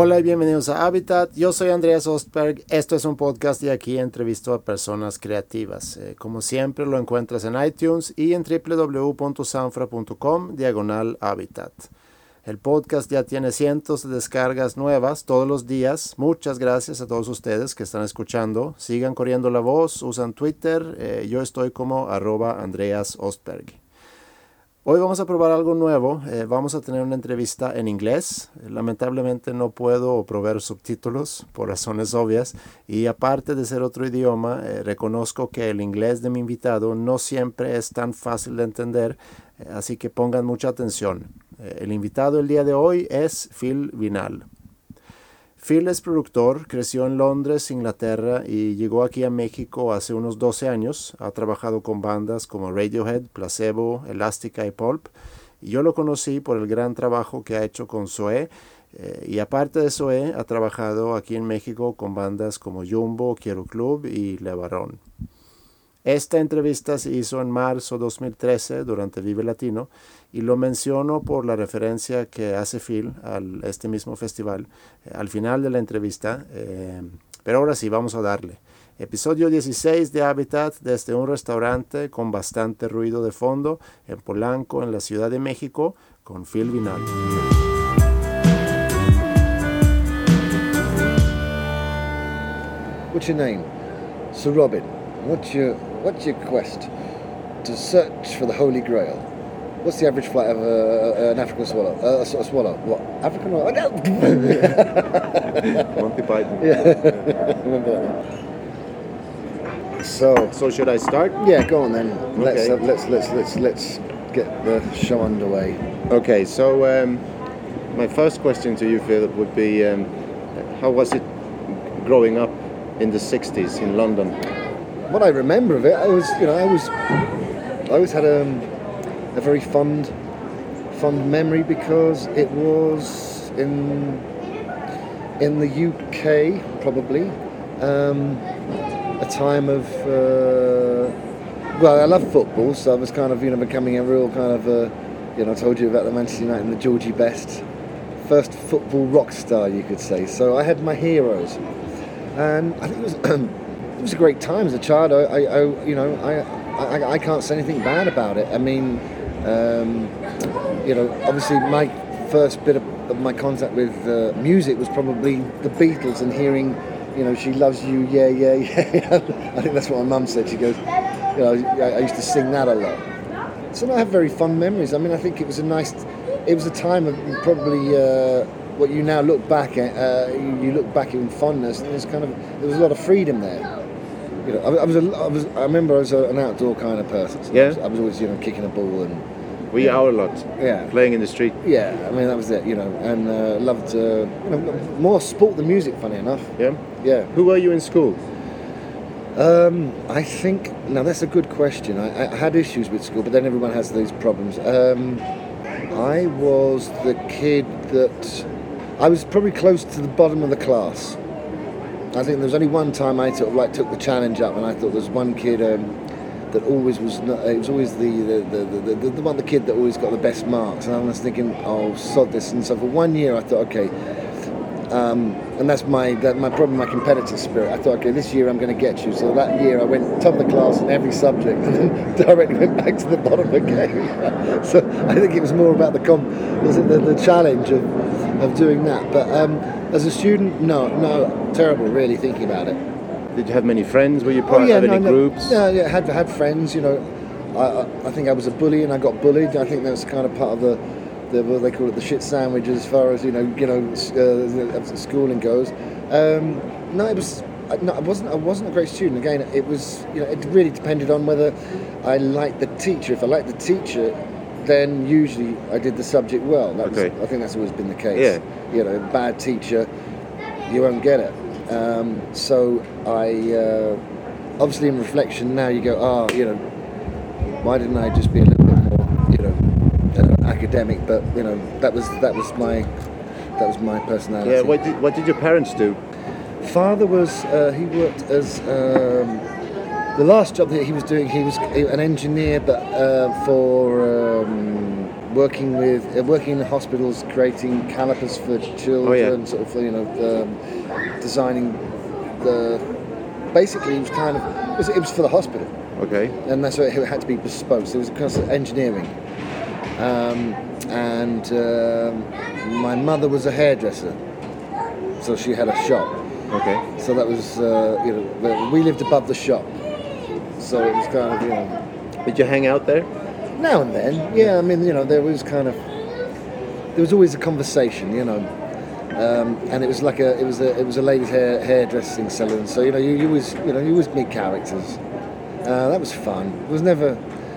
Hola y bienvenidos a Habitat. Yo soy Andreas Ostberg. Esto es un podcast y aquí entrevisto a personas creativas. Eh, como siempre lo encuentras en iTunes y en www.sanfra.com diagonal Habitat. El podcast ya tiene cientos de descargas nuevas todos los días. Muchas gracias a todos ustedes que están escuchando. Sigan corriendo la voz, usan Twitter. Eh, yo estoy como arroba Andreas Ostberg. Hoy vamos a probar algo nuevo. Eh, vamos a tener una entrevista en inglés. lamentablemente no puedo proveer subtítulos por razones obvias. Y aparte de ser otro idioma, eh, reconozco que el inglés de mi invitado no siempre es tan fácil de entender. Eh, así que pongan mucha atención. el invitado el día de hoy es Phil Vinal. Phil es productor, creció en Londres, Inglaterra y llegó aquí a México hace unos 12 años. Ha trabajado con bandas como Radiohead, Placebo, Elástica y Pulp. Y yo lo conocí por el gran trabajo que ha hecho con Zoé. Eh, y aparte de Zoé, ha trabajado aquí en México con bandas como Jumbo, Quiero Club y Le Barón. Esta entrevista se hizo en marzo 2013 durante Vive Latino y lo menciono por la referencia que hace Phil a este mismo festival eh, al final de la entrevista. Eh, pero ahora sí, vamos a darle. Episodio 16 de Habitat desde un restaurante con bastante ruido de fondo en Polanco, en la Ciudad de México, con Phil Vinal. What's your name? Sir Robin. What's your What's your quest? To search for the Holy Grail. What's the average flight of uh, an African swallow? Uh, a swallow? What? African or? Oh, no. Monty Python. Yeah. Remember that. So. So should I start? Yeah, go on then. Okay. Let's uh, let's let's let's let's get the show underway. Okay. So um, my first question to you, Philip, would be, um, how was it growing up in the '60s in London? what I remember of it, I was, you know, I was, I always had a, um, a very fond, fond memory because it was in, in the UK probably, um, a time of, uh, well, I love football, so I was kind of, you know, becoming a real kind of, you know, I told you about the Manchester United and the Georgie Best, first football rock star, you could say. So I had my heroes, and I think it was. it was a great time as a child. I, I, I you know, I, I, I, can't say anything bad about it. I mean, um, you know, obviously my first bit of, of my contact with uh, music was probably the Beatles and hearing, you know, she loves you, yeah, yeah, yeah. I think that's what my mum said. She goes, you know, I, I used to sing that a lot. So I have very fond memories. I mean, I think it was a nice, it was a time of probably. Uh, what you now look back at, uh, you, look back in fondness, and there's kind of there was a lot of freedom there you know, I, I was, a, I was, I remember I was a, an outdoor kind of person. So yeah. I was, I was, always, you know, kicking a ball and. We yeah. out a lot. Yeah. Playing in the street. Yeah, I mean that was it, you know, and uh, loved uh, you know, more sport than music. Funny enough. Yeah. Yeah. Who were you in school? Um, I think now that's a good question. I, I, had issues with school, but then everyone has these problems. Um, I was the kid that I was probably close to the bottom of the class. I think there was only one time I sort of like took the challenge up, and I thought there was one kid um, that always was. Not, it was always the the, the, the, the, one the kid that always got the best marks, and I was thinking, oh sod this. And so for one year, I thought, okay. Um, and that's my that my problem, my competitive spirit. I thought, okay, this year I'm going to get you. So that year I went top of the class in every subject, and then directly went back to the bottom again. so I think it was more about the com, was it the, the challenge of of doing that. But um, as a student, no, no, terrible. Really thinking about it. Did you have many friends? Were you part oh, yeah, of any no, groups? Yeah, yeah, had had friends. You know, I, I think I was a bully and I got bullied. I think that was kind of part of the, the what they call it, the shit sandwich as far as you know, you know, uh, schooling goes. Um, no, it was. No, I wasn't. I wasn't a great student. Again, it was. You know, it really depended on whether I liked the teacher. If I liked the teacher, then usually I did the subject well. That okay. Was, I think that's always been the case. Yeah. You know, bad teacher, you won't get it. Um, so I, uh, obviously in reflection now, you go, oh, you know, why didn't I just be a little bit more, you know, uh, academic? But you know, that was that was my that was my personality. Yeah. What did what did your parents do? Father was uh, he worked as. Um, the last job that he was doing, he was an engineer, but uh, for um, working with uh, working in hospitals, creating calipers for children, Oh, yeah. sort of you know um, designing the. Basically, it was kind of it was, it was for the hospital, Okay. and that's why it had to be bespoke. So it was kind of engineering. Um, and um, my mother was a hairdresser, so she had a shop. Okay. So that was, uh, you know, we lived above the shop. So it was kind of, you know, Did you hang out there? Now and then, yeah. I mean, you know, there was kind of, there was always a conversation, you know, um, and it was like a, it was a, it was a ladies' hair hairdressing salon. So you know, you, you always, you know, you always meet characters. Uh, that was fun. It was never,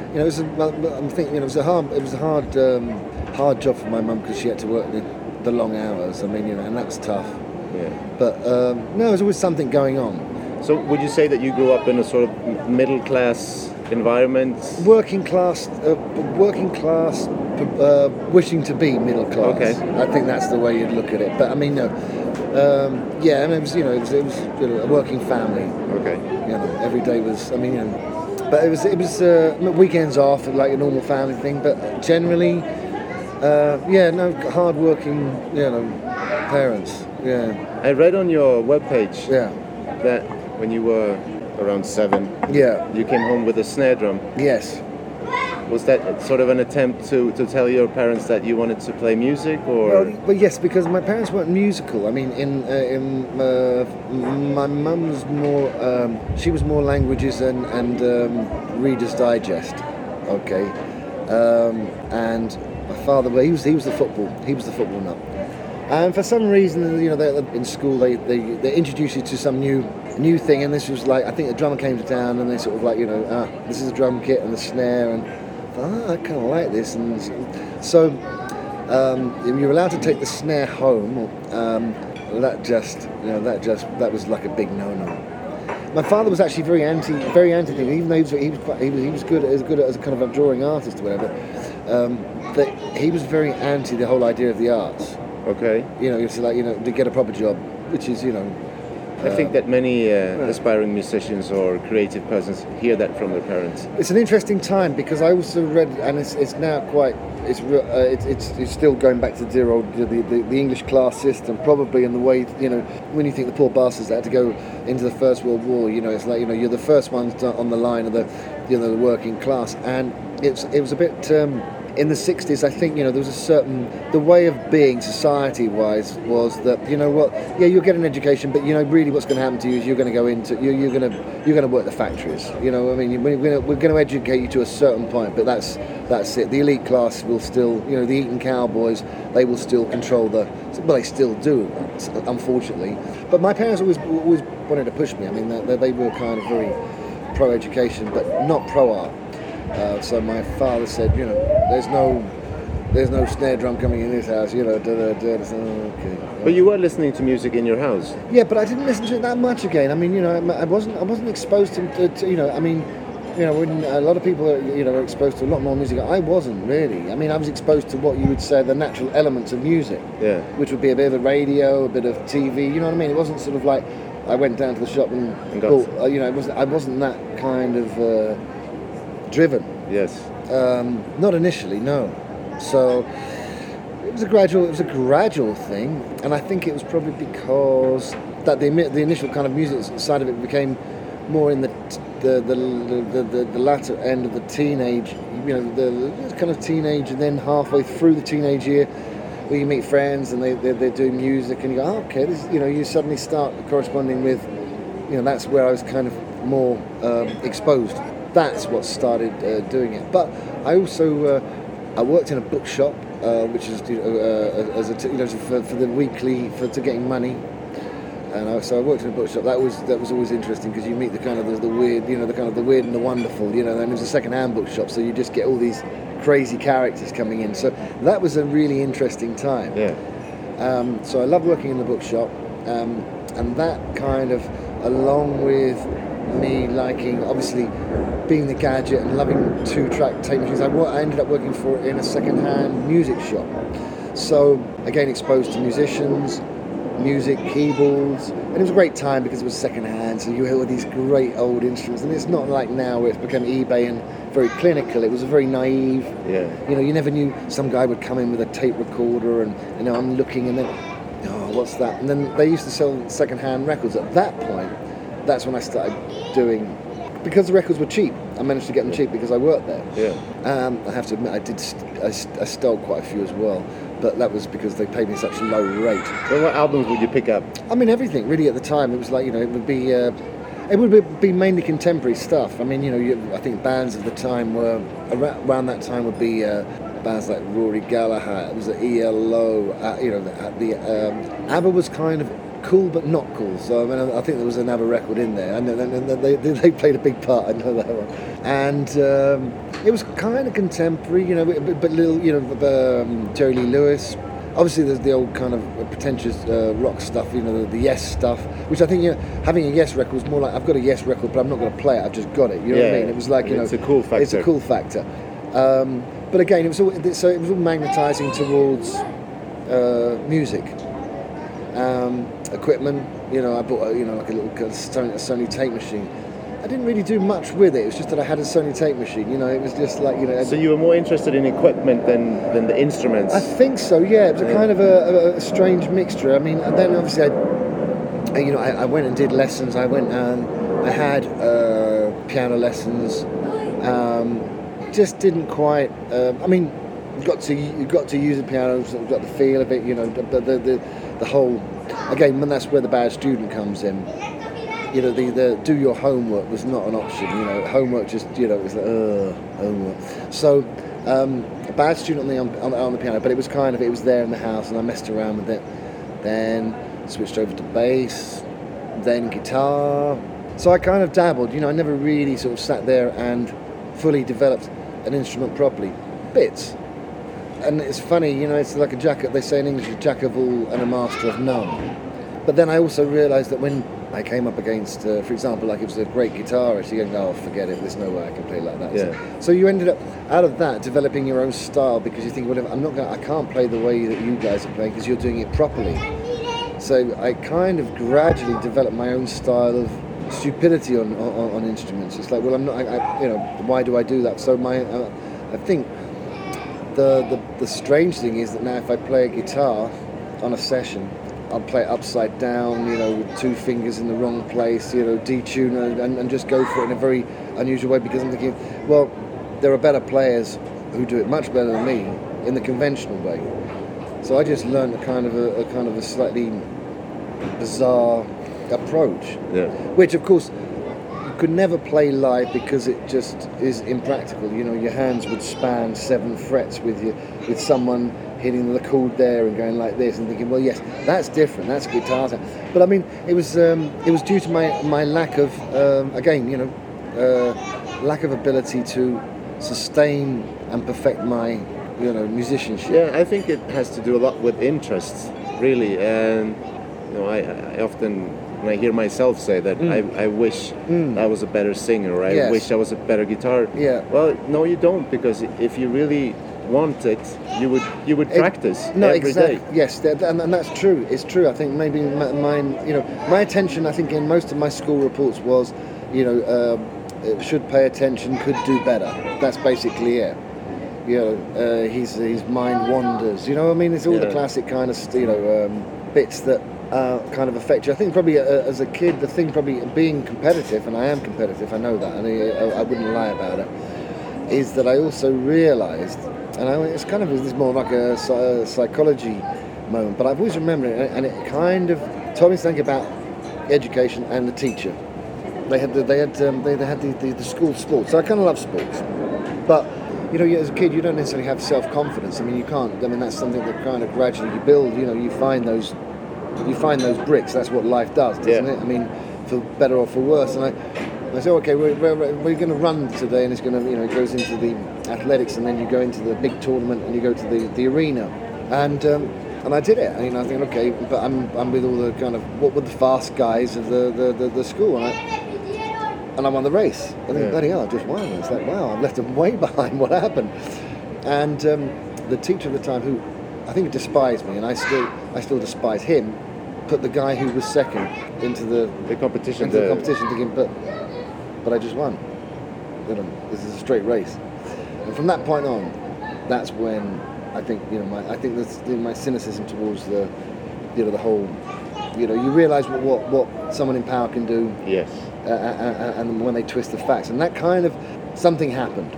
you know, it was. A, well, I'm thinking, you know, it was a hard, it was a hard, um, hard job for my mum because she had to work the, the long hours. I mean, you know, and that was tough. Yeah. But um, no, there was always something going on. So would you say that you grew up in a sort of middle class environment? working class, uh, working class, uh, wishing to be middle class. Okay. I think that's the way you'd look at it. But I mean, no, um, yeah, I mean, it was you know, it was, it was you know, a working family. Okay. You know, every day was. I mean, you know, but it was it was uh, weekends off, like a normal family thing. But generally, uh, yeah, no, hard working, you know, parents. Yeah, I read on your webpage yeah, that when you were around seven, yeah, you came home with a snare drum. yes. Was that sort of an attempt to, to tell your parents that you wanted to play music, or Well, well, yes, because my parents weren't musical. I mean, in uh, in uh, my mum was more. Um, she was more languages and and um, Reader's Digest. Okay, um, and my father, well, he was he was the football. He was the football nut. And for some reason, you know, they, in school they, they they introduced you to some new new thing, and this was like I think the drummer came to town, and they sort of like you know, ah, this is a drum kit and the snare, and I ah, I kind of like this, and so um, you're allowed to take the snare home. Um, that just, you know, that just that was like a big no-no. My father was actually very anti, very anti thing. Even though he was, he was, quite, he was, he was good as good as kind of a drawing artist or whatever. Um, that he was very anti the whole idea of the arts. okay? You know, it's like you know to get a proper job, which is you know. I think that many uh, aspiring musicians or creative persons hear that from their parents. It's an interesting time because I also read, and it's, it's now quite, it's, uh, it's, it's, it's still going back to old, the, the, the English class system, probably in the way, you know, when you think the poor bastards that had to go into the First World War, you know, it's like, you know, you're the first ones on the line of the, you know, the working class. And it's, it was a bit, um, in the 60s, I think, you know, there was a certain, the way of being society-wise was that, you know what, yeah, you'll get an education, but, you know, really what's going to happen to you is you're going to go into, you're, you're going to, you're going to work the factories. You know, I mean, we're going to, we're going to educate you to a certain point, but that's, that's it. The elite class will still, you know, the Eton cowboys, they will still control the, well, they still do, unfortunately. But my parents always, always wanted to push me. I mean, they, they were kind of very pro-education, but not pro-art. Uh, so my father said, you know, there's no, there's no snare drum coming in this house. You know, da, da, da. I said, "Oh, okay. But you were listening to music in your house. Yeah, but I didn't listen to it that much again. I mean, you know, I wasn't, I wasn't exposed to, to, to you know, I mean, you know, when a lot of people, are, you know, are exposed to a lot more music. I wasn't really. I mean, I was exposed to what you would say the natural elements of music, Yeah. which would be a bit of the radio, a bit of TV. You know what I mean? It wasn't sort of like I went down to the shop and, And got- bought, uh, you know, it wasn't, I wasn't that kind of uh, driven. Yes. Um, not initially, no. So it was a gradual. It was a gradual thing, and I think it was probably because that the the initial kind of music side of it became more in the the the, the, the, the latter end of the teenage. You know, the, kind of teenage, and then halfway through the teenage year. Where you meet friends and they, they're, they're doing music and you go, oh, okay, this, you know, you suddenly start corresponding with, you know, that's where I was kind of more um, exposed. That's what started uh, doing it. But I also uh, I worked in a bookshop, uh, which is you know, uh, as a t- you know for, for the weekly for to getting money. And I, so I worked in a bookshop. That was that was always interesting because you meet the kind of the, the weird, you know, the kind of the weird and the wonderful, you know. And it was a second-hand bookshop, so you just get all these crazy characters coming in. So that was a really interesting time. Yeah. Um, so I love working in the bookshop, um, and that kind of, along with me liking, obviously, being the gadget and loving two-track tape machines, I, I ended up working for in a second-hand music shop. So again, exposed to musicians, music, keyboards, and it was a great time because it was second hand. So you hear all these great old instruments, and it's not like now where it's become eBay and very clinical. It was a very naive. Yeah. You know, you never knew some guy would come in with a tape recorder, and you know, I'm looking, and then, oh, what's that? And then they used to sell second hand records. At that point, that's when I started doing. Because the records were cheap, I managed to get them cheap because I worked there. Yeah. Um, I have to admit, I did. St- I, st- I stole quite a few as well, but that was because they paid me such a low rate. Well, what albums would you pick up? I mean, everything really at the time. It was like you know, it would be. Uh, it would be- mainly contemporary stuff. I mean, you know, you, I think bands of the time were around, around that time would be uh, bands like Rory Gallagher. It was the ELO. Uh, you know, the, the um, ABBA was kind of cool but not cool. So I mean, I think there was an ABBA record in there, and they, they, they played a big part. I know that one. And um, it was kind of contemporary, you know, but, but little, you know, um, Jerry Lee Lewis. Obviously, there's the old kind of pretentious uh, rock stuff, you know, the, the Yes stuff, which I think you know, having a Yes record was more like I've got a Yes record, but I'm not going to play it. I've just got it. You know what I mean? It was like you know, it's a cool factor. It's a cool factor. Um, but again, it was all so it was all magnetising towards uh, music, um, equipment. You know, I bought a, you know like a little Sony, a Sony tape machine. I didn't really do much with it. It was just that I had a Sony tape machine. You know, it was just like you know. So you were more interested in equipment than, than the instruments. I think so. Yeah, it was a kind of a, a, a strange mixture. I mean, and then obviously I, I- you know, I, I went and did lessons. I went and I had uh, piano lessons. Um, just didn't quite. Um, I mean, you got to you got to use the piano. So you got the feel of it. You know, the the, the, the whole. Again, And that's where the bad student comes in. You know, the, the do your homework was not an option. You know, homework just you know it was like ugh, homework. So um, a bad student on the on, on the piano, but it was kind of it was there in the house, and I messed around with it. Then switched over to bass, then guitar. So I kind of dabbled. You know, I never really sort of sat there and fully developed an instrument properly. Bits. And it's funny, you know, it's like a jack. They say in English, a jack of all and a master of none. But then I also realised that when I came up against, uh, for example, like it was a great guitarist, you go, oh, forget it, there's no way I can play like that. So- Yeah. So, you ended up, out of that, developing your own style because you think, well, I'm not gonna, I can't play the way that you guys are playing because you're doing it properly. So I kind of gradually developed my own style of stupidity on, on, on instruments. It's like, well, I'm not, I, I, you know, why do I do that? So my, uh, I think the, the the strange thing is that now if I play a guitar on a session, I'll play it upside down, you know, with two fingers in the wrong place, you know, detune and, and, just go for it in a very unusual way because I'm thinking, well, there are better players who do it much better than me in the conventional way. So I just learned a kind of a, a kind of a slightly bizarre approach yeah. which of course could never play live because it just is impractical. You know, your hands would span seven frets with you, with someone hitting the chord there and going like this and thinking, well, yes, that's different. That's guitar. sound." But I mean, it was um, it was due to my my lack of um, again, you know, uh, lack of ability to sustain and perfect my you know musicianship. Yeah, I think it has to do a lot with interests, really. And you know, I, I often when I hear myself say that I, I wish I was a better singer, or I Mm. Yes. wish I was a better guitar. Yeah. Well, no, you don't, because if you really want it, you would you would It- practice no, every day. exactly. Yes, that, and, and that's true. It's true. I think maybe m- mine, you know, my attention. I think in most of my school reports was, you know, um, should pay attention, could do better. That's basically it. You know, uh, his his mind wanders. You know, I mean, it's all the classic kind of you know um, bits that. Uh, kind of affect you. I think probably uh, as a kid, the thing probably being competitive, and I am competitive. I know that, and I, I wouldn't lie about it is that I also realised, and I, it's kind of it's more like a, psy- psychology moment, but I've always remembered it, and it kind of told me something about education and the teacher. They had the, they had um, they, they had the, the, the school sports. So I kind of love sports, but you know, as a kid, you don't necessarily have self confidence. I mean, you can't. I mean, that's something that kind of gradually you build. You know, you find those you find those bricks. That's what life does, doesn't Yeah. it? I mean, for better or for worse. And I, I said, okay, we're, we're, we're going to run today, and it's going to, you know, it goes into the athletics, and then you go into the big tournament, and you go to the, the arena, and um, and I did it. And you know, I think, okay, but I'm, I'm with all the kind of what were the fast guys of the the, the, the school, and I, and I won the race. I think, Yeah. bloody hell, I just won. It's like, wow, I've left them way behind. What happened? And um, the teacher at the time, who I think he despised me, and I still I still despise him, put the guy who was second into the The competition. into the the- competition, thinking, but but I just won. You know, this is a straight race. And from that point on, that's when I think you know my I think that's my cynicism towards the you know the whole you know you realise what, what what someone in power can do Yes. uh, and when they twist the facts, and that kind of something happened,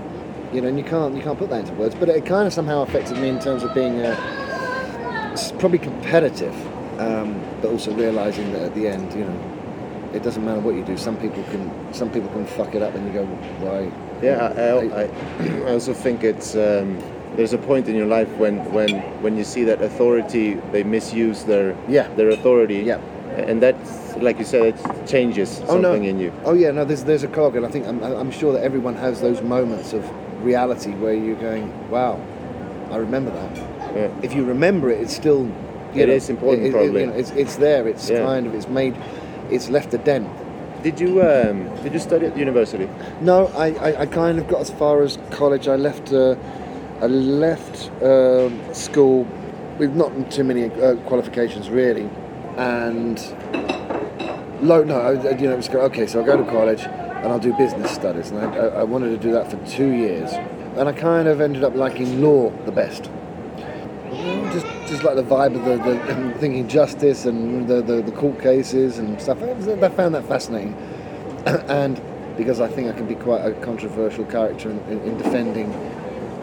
you know, and you can't you can't put that into words, but it kind of somehow affected me in terms of being uh, probably competitive, um, but also realizing that at the end, you know, it doesn't matter what you do. Some people can some people can fuck it up, and you go, why? Yeah, I, I, I also think it's um, there's a point in your life when when when you see that authority they misuse their Yeah. their authority. Yeah. And that's like you said, it changes Oh, no. something in you. Oh yeah, no, there's there's a cog, and I think I'm, I'm sure that everyone has those moments of reality where you're going, wow, I remember that. Yeah. if you remember it, it's still. You It know, is important, it- it- probably. you know, it's, it's there. It's Yeah. kind of. It's made. It's left a dent. Did you um, did you study at the university? No, I, I, I kind of got as far as college. I left. Uh, I left um, school with not too many uh, qualifications really, and low. No, I- you know, it was okay. So I go to college and I'll do business studies, and I, I, wanted to do that for two years, and I kind of ended up liking law the best. Just, just like the vibe of the, the thinking justice and the, the, the court cases and stuff. I, found that fascinating, and because I think I can be quite a controversial character in, in, in defending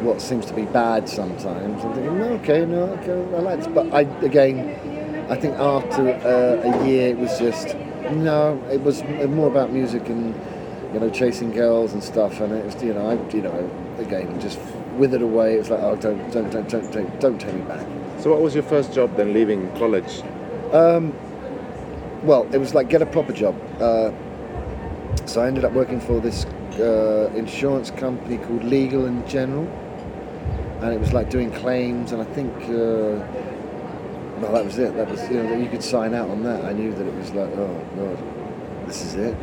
what seems to be bad sometimes. I'm thinking, okay, no, okay, I like this. But I, again, I think after uh, a year, it was just no. It was more about music and you know chasing girls and stuff. And it was, you know, I, you know, again, just withered away. It was like, oh, don't, don't, don't, don't, don't, don't take me back. So what was your first job then, leaving college? Well, it was like get a proper job. Uh, so I ended up working for this uh, insurance company called Legal and General, and it was like doing claims. And I think, uh, well, that was it. That was you know you could sign out on that. I knew that it was like, oh god, this is it.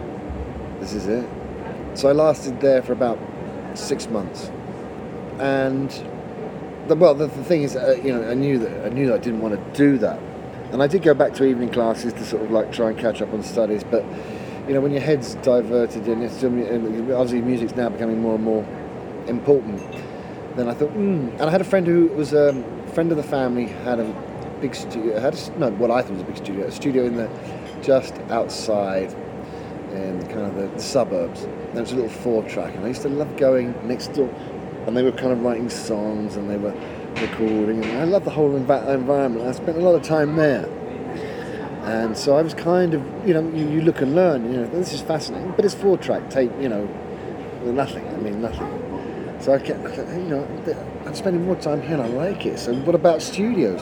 This is it. So I lasted there for about six months, and the, well, the, the thing is, uh, you know, I knew that I knew that I didn't want to do that, and I did go back to evening classes to sort of like try and catch up on studies. But you know, when your head's diverted and it's obviously music's now becoming more and more important, then I thought, hmm. And I had a friend who was a friend of the family had a big studio. Had a, no, what I thought was a big studio, a studio in the just outside in kind of the, suburbs. There was a little four track, and I used to love going next door. And they were kind of writing songs and they were recording. And I loved the whole envi- environment. I spent a lot of time there. And so I was kind of, you know, you, you look and learn, you know, this is fascinating, but it's four track tape, you know, nothing, I mean, nothing. So I kept, I kept, you know, I'm spending more time here and I like it. So what about studios?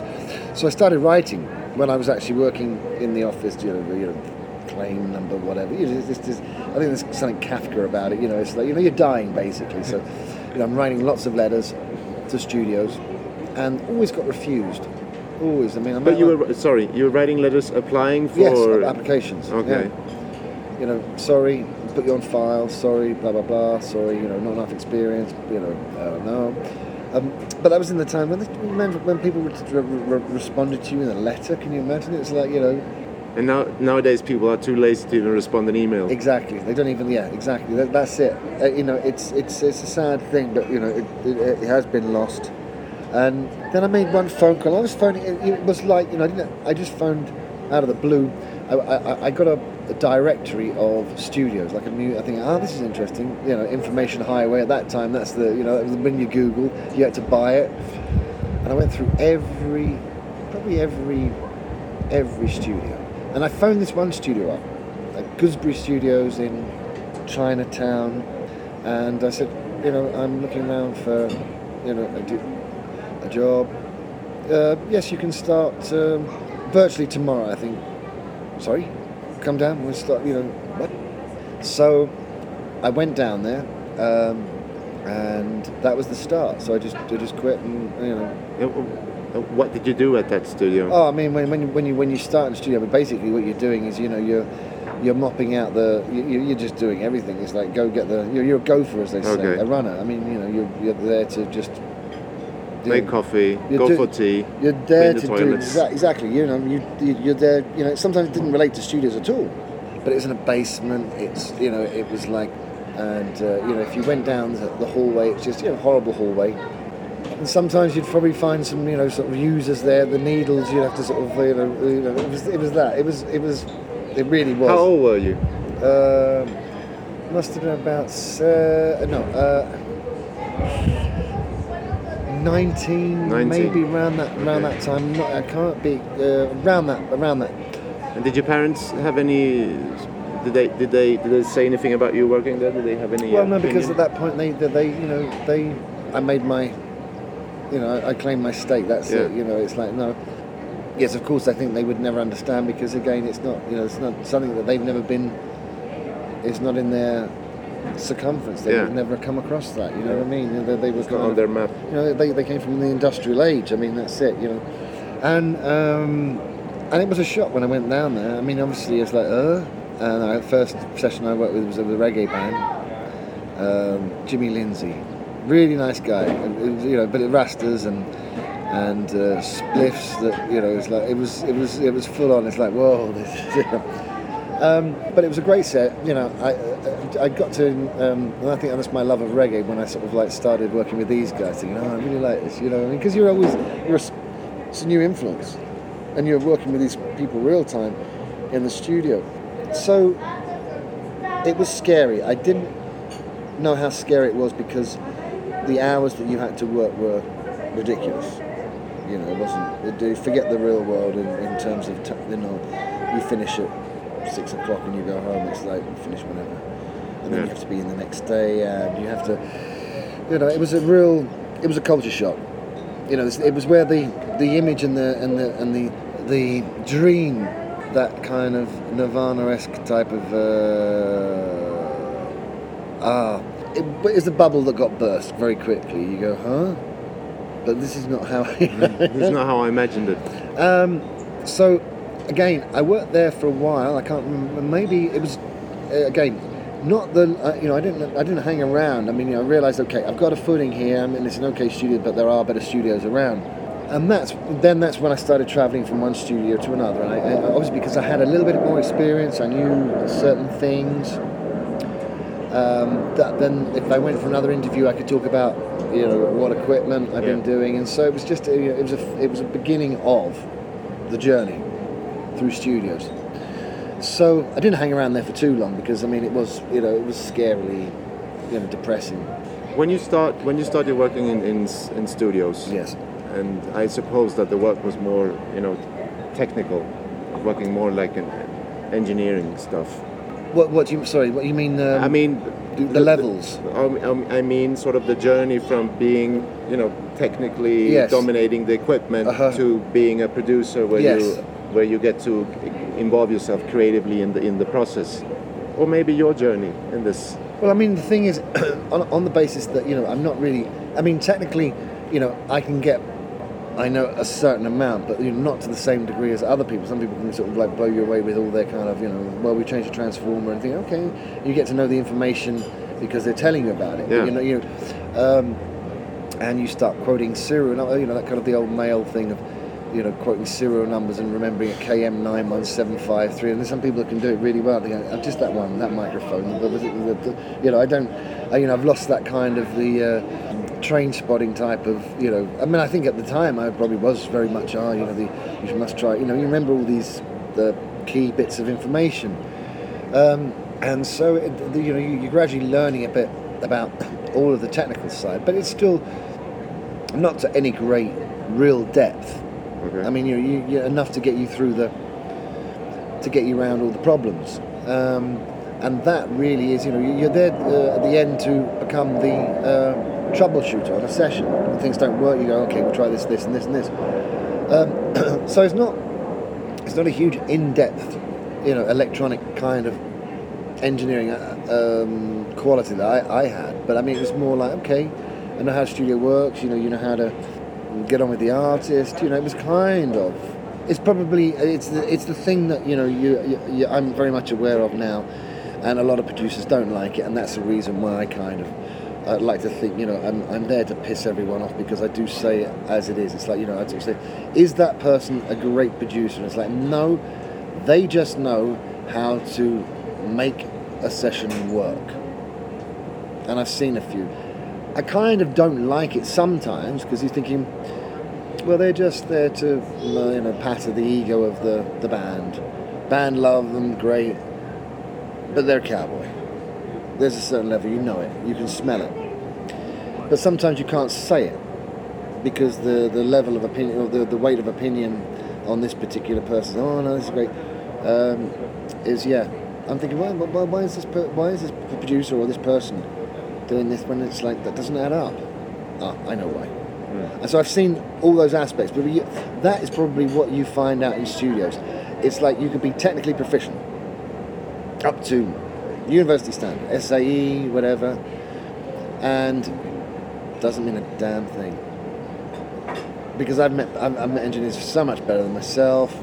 So I started writing when I was actually working in the office, you know, you know claim number, whatever. You know, I think there's something Kafka about it, you know, it's like, you know, you're dying basically. So, you know, I'm writing lots of letters to studios and always got refused. Always. I mean, I'm But you were sorry, you were writing letters applying for. Yes, applications. Okay. yeah. You know, sorry, put you on file. Sorry, blah blah blah. Sorry, you know, not enough experience. You know, uh, no. Um, but that was in the time when, remember when people re- re- responded to you in a letter. Can you imagine? It's like you know, And now nowadays people are too lazy to even respond an email. exactly. They don't even. Yeah, exactly. That, that's it. Uh, you know, it's it's it's a sad thing, but you know, it, it, it has been lost. And then I made one phone call. I was phoning. It, it was like you know, I. I just phoned out of the blue. I, I, I got a, a directory of studios, like a new. I think, oh, this is interesting. You know, information highway. At that time, that's the you know that was when you Google, you had to buy it. And I went through every, probably every, every studio. And I phoned this one studio up, at Gooseberry Studios in Chinatown, and I said, you know, I'm looking around for, you know, a, a job. Uh, yes, you can start um, virtually tomorrow. I think. Sorry, come down. We'll start. You know what? So I went down there, um, and that was the start. So I just I just quit, and you know. Uh, What did you do at that studio? Oh, I mean, when, when, you, when you when you start in the studio, but basically what you're doing is, you know, you're you're mopping out the, you, you- you're just doing everything. It's like go get the, you're, you're a gopher as they say, Okay. a runner. I mean, you know, you're, you're there to just make coffee, go do- for tea. You're there Clean to the do toilets. exa- exactly. You know, you, you you're there. You know, sometimes it didn't relate to studios at all, but it was in a basement. It's you know, it was like, and uh, you know, if you went down the, the hallway, it's just you know, horrible hallway. And sometimes you'd probably find some you know sort of users there. The needles you'd have to sort of you know, you know it was it was that it was it was it really was. How old were you? Um, must have been about uh, no, uh, 19, 19. maybe around that around Okay. that time. Not, I can't be uh, around that around that. And did your parents have any? Did they did they did they say anything about you working there? Did they have any? Well, uh, no, because at that point they they they, you know they I made my you know I, I claimed my stake. That's it. You know, it's like no. Yes, of course. I think they would never understand because again, it's not you know it's not something that they've never been. It's not in their circumference. They Yeah. would never come across that. You know what I mean? They, they were not on of- their map. you know, they, they came from the industrial age. I mean, that's it, you know. And um, and it was a shock when I went down there. I mean, obviously, it's like, uh. And the first session I worked with was with a reggae band, um, Jimmy Lindsay. Really nice guy, and you know, but it rastas and and uh, spliffs that you know, it's like it was it was it was full on. It's like whoa, this. You know. Um, but it was a great set. You know, I I, got to, um, and I think that's my love of reggae when I sort of like started working with these guys. Thinking, oh, I really like this. You know, I mean, because you're always you're a, it's a new influence, and you're working with these people real time in the studio. So it was scary. I didn't know how scary it was because the hours that you had to work were ridiculous. You know, it wasn't. You forget the real world in, in terms of, t- you know, you finish at six o'clock and you go home. It's like you finish whenever, and then Yeah. you have to be in the next day, and you have to. You know, it was a real. It was a culture shock. You know, it was where the the image and the and the and the the dream, that kind of Nirvana-esque type of. Uh, ah, it, it's a bubble that got burst very quickly. You go, huh? But this is not how. It's not how I imagined it. Um, so, again, I worked there for a while. I can't remember. Maybe it was uh, again not the uh, you know I didn't I didn't hang around. I mean, you know, I realised okay, I've got a footing here. I mean, it's an okay studio, but there are better studios around. And that's then that's when I started travelling from one studio to another. And I, I, obviously because I had a little bit more experience, I knew certain things. Um, that then, if I went for another interview, I could talk about you know what equipment I've been doing, and so it was just you know, it was a it was a beginning of the journey through studios. So I didn't hang around there for too long because I mean it was you know it was scarily you know depressing. When you start when you started working in in, in studios, Yes. and I suppose that the work was more you know technical, working more like an engineering stuff. What what do you sorry what do you mean? Um, I mean, the levels. Um, um, I mean, sort of the journey from being, you know, technically Yes. dominating the equipment Uh-huh. to being a producer, where Yes. you where you get to involve yourself creatively in the in the process, or maybe your journey in this. Well, I mean, the thing is, on, on the basis that, you know, I'm not really, I mean, technically, you know, I can get, I know a certain amount, but you know, not to the same degree as other people. Some people can sort of like blow you away with all their kind of, you know, well, we changed the transformer and think, okay, you get to know the information because they're telling you about it. Yeah. You know, you know, um, and you start quoting serial, you know, that kind of the old male thing of, you know, quoting serial numbers and remembering a KM91753. And there's some people that can do it really well. They go, "Oh, just that one, that microphone. But was it the- the- You know, I don't, you know, I've lost that kind of the uh, train spotting type of, you know, I mean, I think at the time I probably was very much, ah, you know, the, you must try, you know, you remember all these, the key bits of information. Um, and so, it, you know, you, you're gradually learning a bit about all of the technical side, but it's still not to any great real depth. Okay. I mean, you, you, you enough to get you through the to get you around all the problems, um, and that really is, you know, you- you're there uh, at the end to become the uh, troubleshooter on a session. When things don't work, you go, okay, we'll try this, this, and this, and this. Um, so it's not it's not a huge in-depth, you know, electronic kind of engineering uh, um, quality that I, I had, but I mean, it was more like, okay, I know how studio works. You know, you know how to get on with the artist. You know, it was kind of. It's probably it's the it's the thing that you know you, you, you I'm very much aware of now, and a lot of producers don't like it, and that's the reason why I kind of I'd like to think, you know, I'm, I'm there to piss everyone off because I do say it as it is. It's like, you know, I do say, is that person a great producer? And it's like, no, they just know how to make a session work. And I've seen a few. I kind of don't like it sometimes because you're thinking, well, they're just there to, you know, patter the ego of the, the band. Band love them, great, but they're cowboy. There's a certain level, you know it, you can smell it. But sometimes you can't say it because the, the level of opinion, or the, the weight of opinion on this particular person, oh no, this is great, um, is yeah. I'm thinking, why, why, why is this per, why is this producer or this person doing this when it's like that doesn't add up? Ah, I know why. And so I've seen all those aspects, but you, that is probably what you find out in studios. It's like you could be technically proficient up to university standard, SAE, whatever, and doesn't mean a damn thing. Because I've met I've, I've met engineers so much better than myself,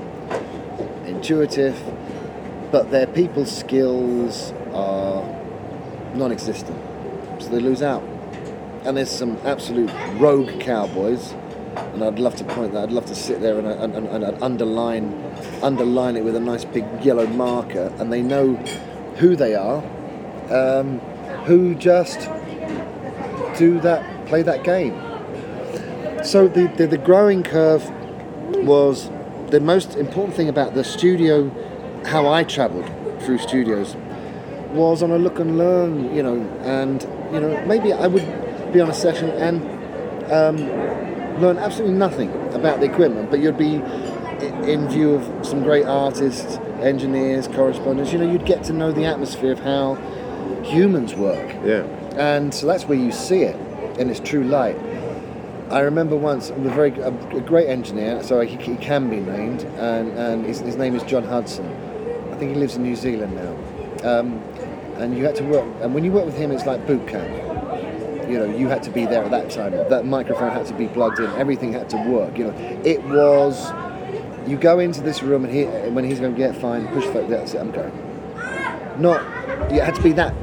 intuitive, but their people skills are non-existent, so they lose out. And there's some absolute rogue cowboys, and I'd love to point that. I'd love to sit there and, and, and, and underline, underline it with a nice big yellow marker, and they know who they are, um, who just do that, play that game. So the, the, the growing curve was the most important thing about the studio, how I travelled through studios, was on a look and learn, you know, and you know maybe I would be on a session and um, learn absolutely nothing about the equipment, but you'd be in view of some great artists, engineers, correspondents. You know, you'd get to know the atmosphere of how humans work. Yeah. And so that's where you see it in its true light. I remember once a very a, a great engineer, so he, he can be named, and, and his, his name is John Hudson. I think he lives in New Zealand now. Um, and you had to work, and when you work with him, it's like boot camp. You know, you had to be there at that time. That microphone had to be plugged in. Everything had to work. You know, it was. You go into this room, and he, when he's going to get fine, push the that's it. I'm going. Not. It had to be that.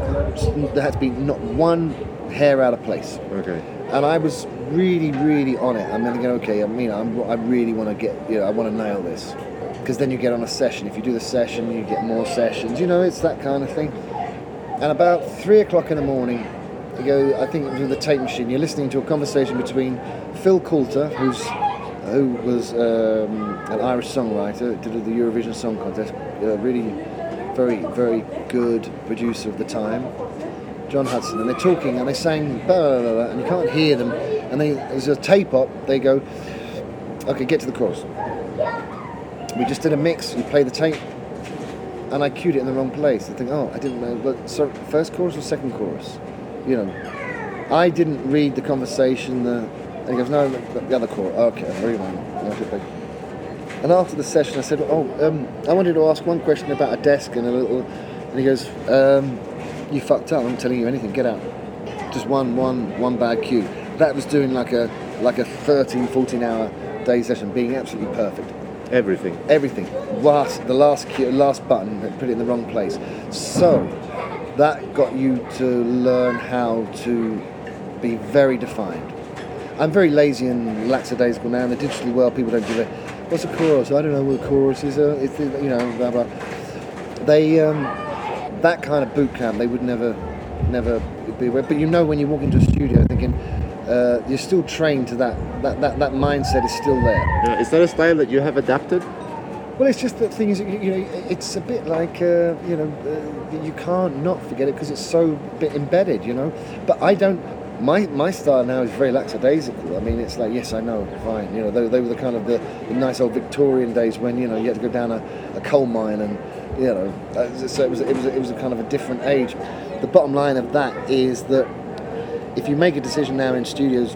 There had to be not one hair out of place Okay. and I was really, really on it. I'm thinking, okay, I mean, I'm, I really want to get, you know, I want to nail this, because then you get on a session. If you do the session, you get more sessions. You know, it's that kind of thing. And about three o'clock in the morning, you go. I think it was with the tape machine. You're listening to a conversation between Phil Coulter, who's who was um, an Irish songwriter, did the Eurovision Song Contest, uh, really very, very good producer of the time. John Hudson, and they're talking and they're saying blah, blah, blah, and you can't hear them. And they, there's a tape up. They go, okay, get to the chorus. We just did a mix. You play the tape, and I cued it in the wrong place. I think, oh, I didn't know. But so first chorus or second chorus? You know, I didn't read the conversation. And he goes, no, the, the other chorus. Okay, rewind. And after the session, I said, oh, um, I wanted to ask one question about a desk and a little. And he goes, um, you fucked up. I'm not telling you anything. Get out. Just one, one, one bad cue. That was doing like a like a 13, 14 hour day session, being absolutely perfect. Everything. Everything. Last, the last cue, last button, put it in the wrong place. So that got you to learn how to be very defined. I'm very lazy and lackadaisical now. In the digital world, people don't give a what's a chorus? I don't know what a chorus is. Uh, it's, you know, blah blah. They um, that kind of boot camp they would never, never be aware. But you know when you walk into a studio, thinking uh, you're still trained to that, that that that mindset is still there. Yeah, is that a style that you have adapted? Well, it's just that things. You you know, it's a bit like uh, you know, uh, you can't not forget it because it's so bit embedded. You know, but I don't. My my style now is very lackadaisical. I mean, it's like yes, I know, fine. You know, they, they were the kind of the, the nice old Victorian days when you know you had to go down a, a coal mine and you know, uh, so it was it was it was a kind of a different age. The bottom line of that is that if you make a decision now in studios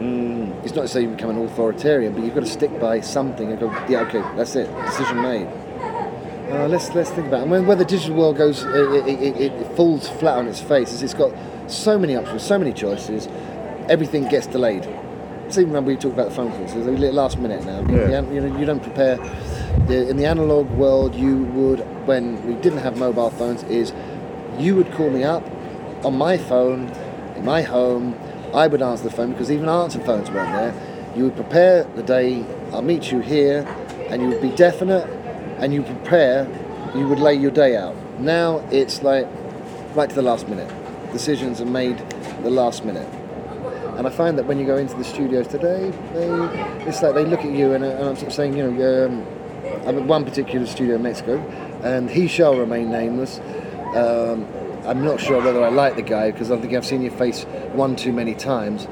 Mm, it's not to say you become an authoritarian, but you've got to stick by something and go, yeah, okay, that's it, decision made. Uh, let's let's think about it. And when, when the digital world goes, it, it, it, it falls flat on its face. It's got so many options, so many choices. Everything gets delayed. So even when we talk about the phone calls, it's a little last minute now. You- Yeah. You, know, you don't prepare. In the analog world, you would when we didn't have mobile phones, is you would call me up on my phone in my home, I would answer the phone because even answer phones weren't there. You would prepare the day, I'll meet you here, and you would be definite, and you prepare, you would lay your day out. Now it's like right to the last minute. Decisions are made the last minute. And I find that when you go into the studios today, they, it's like they look at you, and, and I'm sort of saying, you know, um, I'm at one particular studio in Mexico, and he shall remain nameless. Um, I'm not sure whether I like the guy because I think I've seen your face one too many times.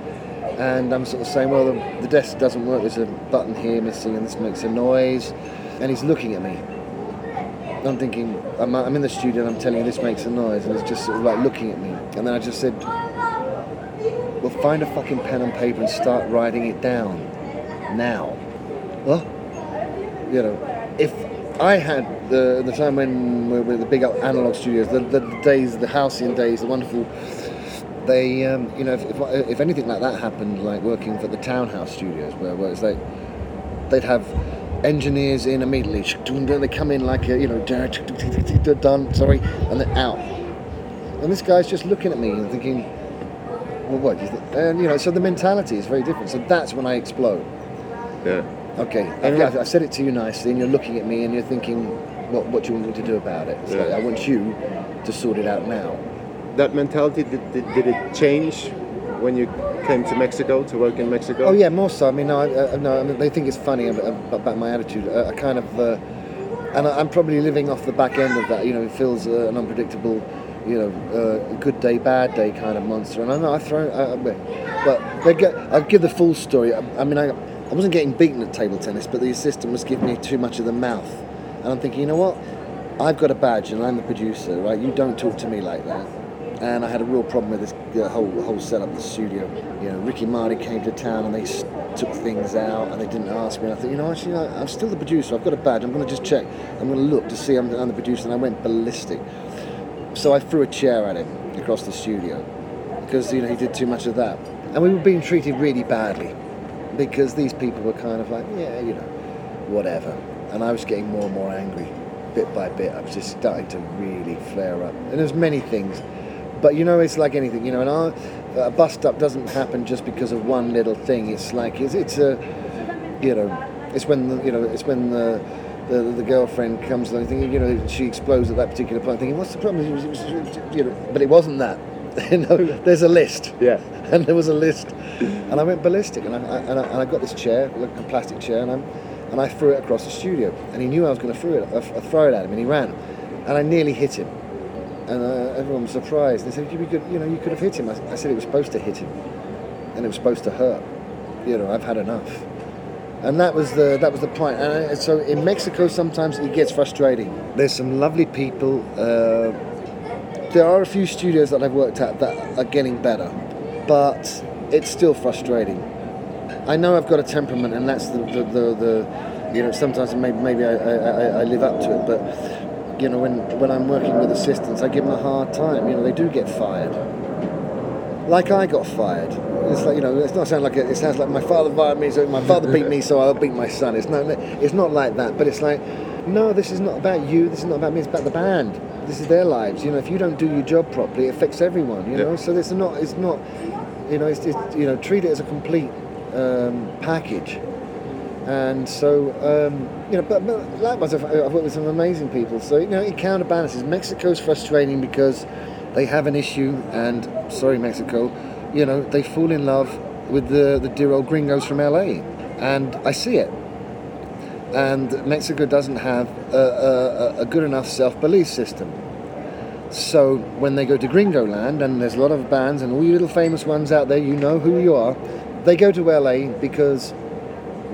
And I'm sort of saying, well, the, the desk doesn't work. There's a button here missing, and this makes a noise. And he's looking at me. I'm thinking, I'm, I'm in the studio and I'm telling you this makes a noise, and he's just sort of like looking at me. And then I just said, well, find a fucking pen and paper and start writing it down now. Well, you know, if I had the the time when we were with the big analog studios, the, the days, the halcyon days, the wonderful. They, um, you know, if, if, if anything like that happened, like working for the townhouse studios, where, where it's like they'd have engineers in immediately. They come in like a, you know, done, sorry, and then out. And this guy's just looking at me and thinking, well, what? And you know, so the mentality is very different. So that's when I explode. Yeah. Okay, I've, I've said it to you nicely, and you're looking at me and you're thinking, what, what do you want me to do about it? So Yeah. I want you to sort it out now. That mentality, did, did, did it change when you came to Mexico to work in Mexico? Oh yeah, more so. I mean, no, I, I, no, I mean, they think it's funny about, about my attitude. I, I kind of, uh, and I, I'm probably living off the back end of that. You know, it feels uh, an unpredictable, you know, uh, good day, bad day kind of monster. And I know I throw, I, I, but they get. I'll give the full story. I, I mean, I, I wasn't getting beaten at table tennis, but the assistant was giving me too much of the mouth, and I'm thinking, you know what? I've got a badge and I'm the producer, right? You don't talk to me like that. And I had a real problem with this whole whole setup, the studio. You know, Ricky Martin came to town and they took things out and they didn't ask me. And I thought, you know, actually, I, I'm still the producer. I've got a badge. I'm going to just check. I'm going to look to see I'm, I'm the producer. And I went ballistic. So I threw a chair at him across the studio because you know he did too much of that, and we were being treated really badly because these people were kind of like, yeah, you know, whatever. And I was getting more and more angry, bit by bit. I was just starting to really flare up, and there's many things. But you know, it's like anything. You know, and our, a bust up doesn't happen just because of one little thing. It's like it's, it's a, you know, it's when the, you know, it's when the. The, the girlfriend comes along thinking, you know, she explodes at that particular point, thinking, what's the problem? It was- it was- you know, but it wasn't that. you know, there's a list Yeah. and there was a list, and I went ballistic, and I, I, and I, and I got this chair, like a plastic chair, and I, and I threw it across the studio, and he knew I was going to throw it, uh, throw it at him, and he ran, and I nearly hit him, and uh, everyone was surprised. They said, "You could, you know, you could have hit him." I, I said it was supposed to hit him, and it was supposed to hurt. You know, I've had enough, and that was the that was the point. And I, so in Mexico, sometimes it gets frustrating. There's some lovely people. Uh, there are a few studios that I've worked at that are getting better, but it's still frustrating. I know I've got a temperament, and that's the the, the, the you know sometimes maybe maybe I, I- I live up to it, but you know when when I'm working with assistants, I give them a hard time. You know they do get fired, like I got fired. It's like you know it's not sound like it, it sounds like my father fired me, so my father beat me, so I'll beat my son. It's not it's not like that, but it's like no, this is not about you. This is not about me. It's about the band. This is their lives. You know, if you don't do your job properly, it affects everyone. You know, so it's not. It's not. You know, it's, it's you know, treat it as a complete um, package. And so, um, you know, but, but likewise, I've, I've worked with some amazing people. So, you know, it counterbalances. Mexico's frustrating because they have an issue, and sorry, Mexico, you know, they fall in love with the, the dear old gringos from LA. And I see it. And Mexico doesn't have a, a, a good enough self belief system. So when they go to Gringo Land, and there's a lot of bands and all you little famous ones out there, you know who you are, they go to LA because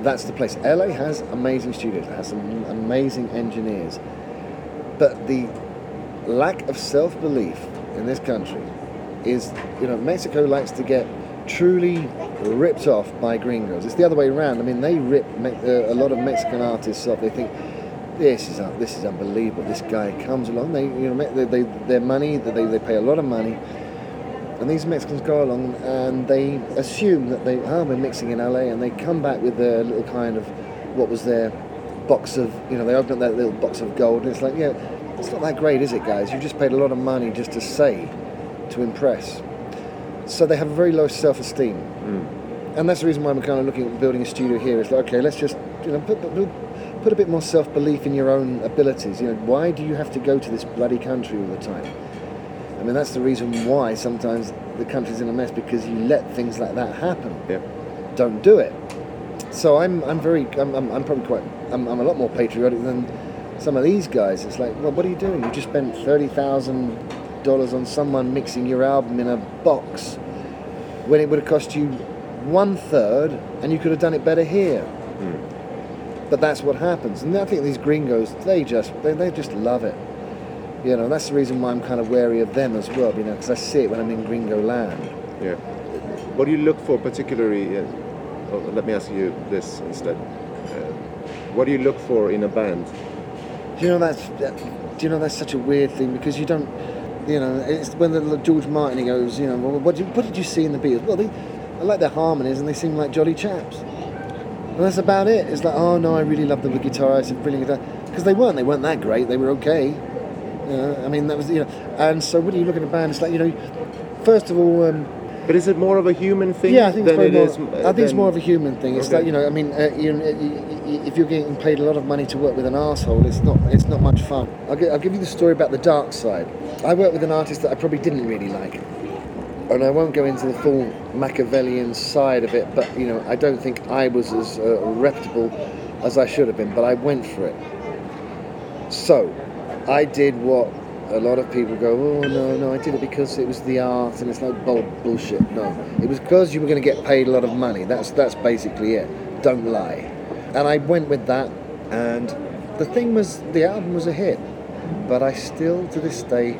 that's the place. LA has amazing studios, it has some amazing engineers. But the lack of self belief in this country is, you know, Mexico likes to get truly ripped off by gringos. It's the other way around. I mean, they rip Me- uh, a lot of Mexican artists off. They think, this is this is unbelievable. This guy comes along. They you know they, they their money they, they pay a lot of money, and these Mexicans go along and they assume that they oh we're mixing in LA, and they come back with their little kind of what was their box of you know they open up that little box of gold, and it's like yeah, it's not that great, is it, guys? You've just paid a lot of money just to say, to impress. So they have a very low self-esteem, mm. and that's the reason why I'm kind of looking at building a studio here. It's like, okay, let's just you know put, put, put a bit more self-belief in your own abilities. You know, why do you have to go to this bloody country all the time? I mean, that's the reason why sometimes the country's in a mess because you let things like that happen. Yeah. Don't do it. So I'm, I'm very, I'm, I'm, I'm probably quite, I'm, I'm a lot more patriotic than some of these guys. It's like, well, what are you doing? You just spent thirty thousand dollars on someone mixing your album in a box when it would have cost you one third, and you could have done it better here. Hmm. But that's what happens, and I think these gringos, they just, they, they just love it. You know, that's the reason why I'm kind of wary of them as well. You know, because I see it when I'm in gringo land. Yeah. What do you look for particularly? Uh, oh, let me ask you this instead. Uh, what do you look for in a band? Do you know that's that, do you know that's such a weird thing because you don't you know it's when the George Martin he goes you know well, what, did you, what did you see in the Beatles well they I like their harmonies and they seem like jolly chaps and that's about it it's like oh no I really love the guitar it's a brilliant guitar because they weren't they weren't that great they were okay you know I mean that was you know and so when you look at a band it's like you know first of all um, But is it more of a human thing yeah, I think it's it more, is? I think it's more of a human thing. It's Okay. like you know, I mean, uh, you, you, if you're getting paid a lot of money to work with an asshole, it's not it's not much fun. I'll, gi- I'll give you the story about the dark side. I worked with an artist that I probably didn't really like, and I won't go into the full Machiavellian side of it, but you know, I don't think I was as uh, reputable as I should have been, but I went for it. So, I did what a lot of people go, oh no, no, I did it because it was the art, and it's like bull bullshit. No, it was because you were going to get paid a lot of money. That's that's basically it. Don't lie. And I went with that, and the thing was, the album was a hit, but I still, to this day,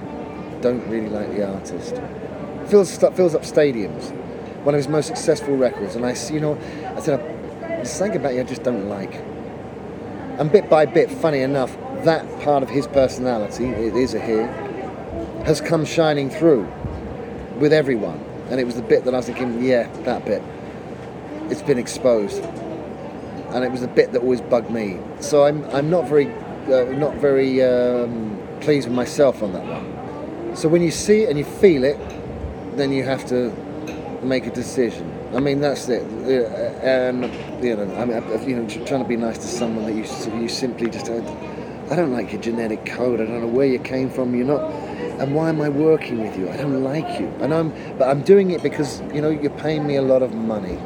don't really like the artist. Fills fills up stadiums. One of his most successful records, and I, you know, I said, there's something about you I just don't like. And bit by bit, funny enough, that part of his personality, it is a he, has come shining through with everyone. And it was the bit that I was thinking, yeah, that bit. It's been exposed. And it was the bit that always bugged me. So I'm, I'm not very, uh, not very um, pleased with myself on that one. So when you see it and you feel it, then you have to make a decision. I mean, that's it. Uh, And you know, I mean, you know, trying to be nice to someone that you you simply just. I don't like your genetic code. I don't know where you came from. You're not. And why am I working with you? I don't like you. And I'm, but I'm doing it because you know you're paying me a lot of money.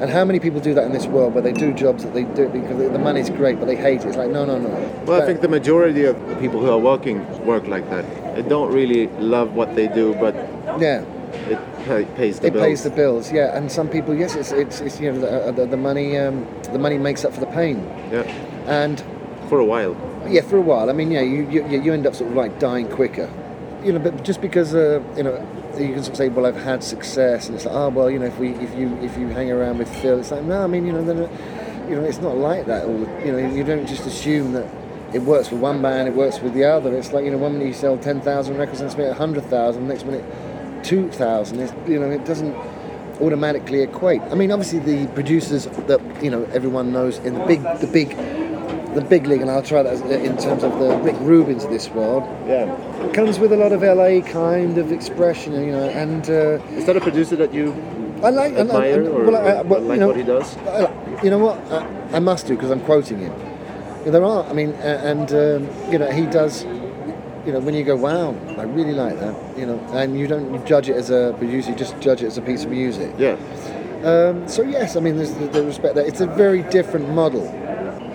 And how many people do that in this world where they do jobs that they do because the money's great, but they hate it? It's like no, no, no. Well, I think the majority of the people who are working work like that. They don't really love what they do, but yeah. it pay, pays the it bills. pays the bills, yeah. And some people, yes, it's, it's, it's you know the, the, the money um, the money makes up for the pain. yeah, And for a while. Yeah, for a while. I mean, yeah, you, you, you end up sort of like dying quicker, you know. But just because uh, you know you can sort of say, well, I've had success, and it's like, oh, well, you know, if we if you if you hang around with Phil, it's like, no, I mean, you know, then, you know, it's not like that. All you know, you don't just assume that. It works for one band, it works with the other. It's like you know, one minute you sell ten thousand records, and it's hundred thousand. Next minute, two thousand. You know, it doesn't automatically equate. I mean, obviously the producers that you know everyone knows in the big, the big, the big league, and I'll try that in terms of the Rick Rubins of this world, Yeah. comes with a lot of LA kind of expression, you know, and uh, Is that a producer that you I like admire I- or, well, I- well, like you know, what he does? I- You know what? I, I must do because I'm quoting him. There are. I mean, and um, you know, he does. You know, when you go, wow, I really like that. You know, and you don't judge it as a producer; you just judge it as a piece of music. Yeah. Um, so yes, I mean, there's the, the respect there. It's a very different model.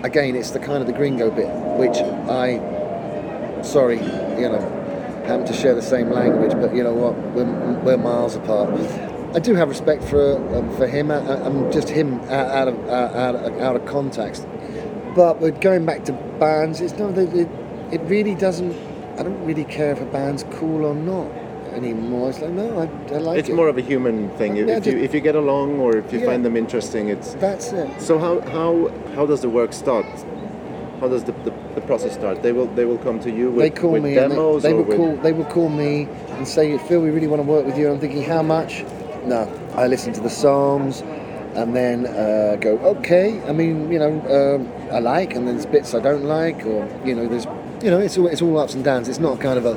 Again, it's the kind of the gringo bit, which I, sorry, you know, happen to share the same language, but you know what, we're, we're miles apart. I do have respect for um, for him. I, I'm just him out, of out, out of- out of context. But with going back to bands, it's no, it, it really doesn't. I don't really care if a band's cool or not anymore. It's like no, I, I like It's it. more of a human thing. Yeah, if you if you get along or if you Yeah. find them interesting, it's That's it. So how how how does the work start? How does the, the, the process start? They will they will come to you with, they call with me demos they, they will with, call they will call me and say Phil we really want to work with you I'm thinking how much no I listen to the Psalms and then uh, go okay I mean you know um, I like and then there's bits I don't like or you know there's you know it's all, it's all ups and downs it's not kind of a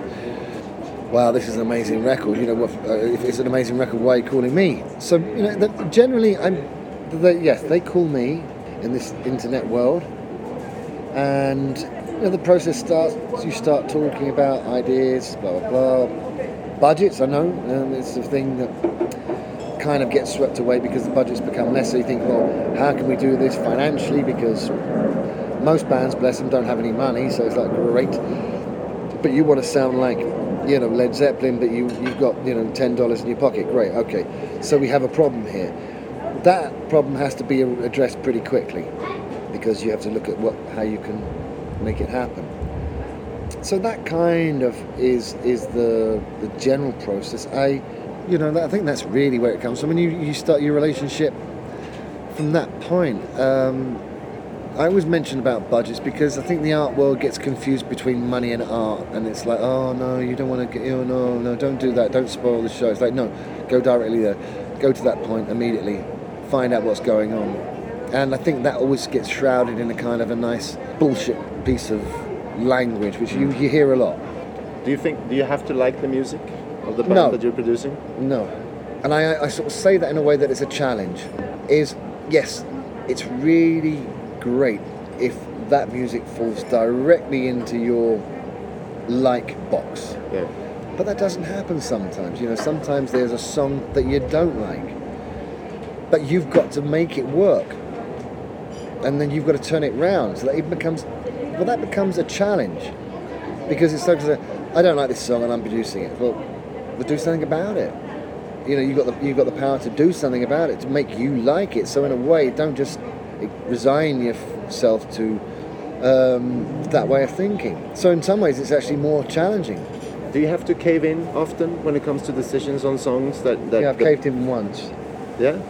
wow, this is an amazing record. You know, what, uh, if it's an amazing record, why are you calling me? So, you know, the, generally, I'm, they, yes, they call me in this internet world, and you know, the process starts. You start talking about ideas, blah blah blah. Budgets, I know, um, it's the thing that kind of gets swept away because the budgets become less. So you think, well, how can we do this financially? Because most bands, bless them, don't have any money, so it's like great. But you want to sound like you know Led Zeppelin, but you you've got you know ten dollars in your pocket. Great, okay. So we have a problem here. That problem has to be addressed pretty quickly because you have to look at what how you can make it happen. So that kind of is is the the general process. I, you know, I think that's really where it comes from. When you you start your relationship from that point. Um, I always mention about budgets because I think the art world gets confused between money and art, and it's like, oh no, you don't want to get, oh no, no, don't do that, don't spoil the show. It's like, no, go directly there, go to that point immediately, find out what's going on, and I think that always gets shrouded in a kind of a nice bullshit piece of language, which you, you hear a lot. Do you think? Do you have to like the music of the band No. that you're producing? No. And I, I sort of say that in a way that it's a challenge. Is yes, it's really great if that music falls directly into your like box. Yeah. But that doesn't happen sometimes. You know, sometimes there's a song that you don't like. But you've got to make it work. And then you've got to turn it round. So that it becomes well that becomes a challenge. Because it's like I don't like this song and I'm producing it. Well, well do something about it. You know, you've got the you've got the power to do something about it, to make you like it. So in a way, don't just resign yourself to um, that way of thinking. So in some ways, it's actually more challenging. Do you have to cave in often when it comes to decisions on songs that that? Yeah, I've that- caved in once. Yeah.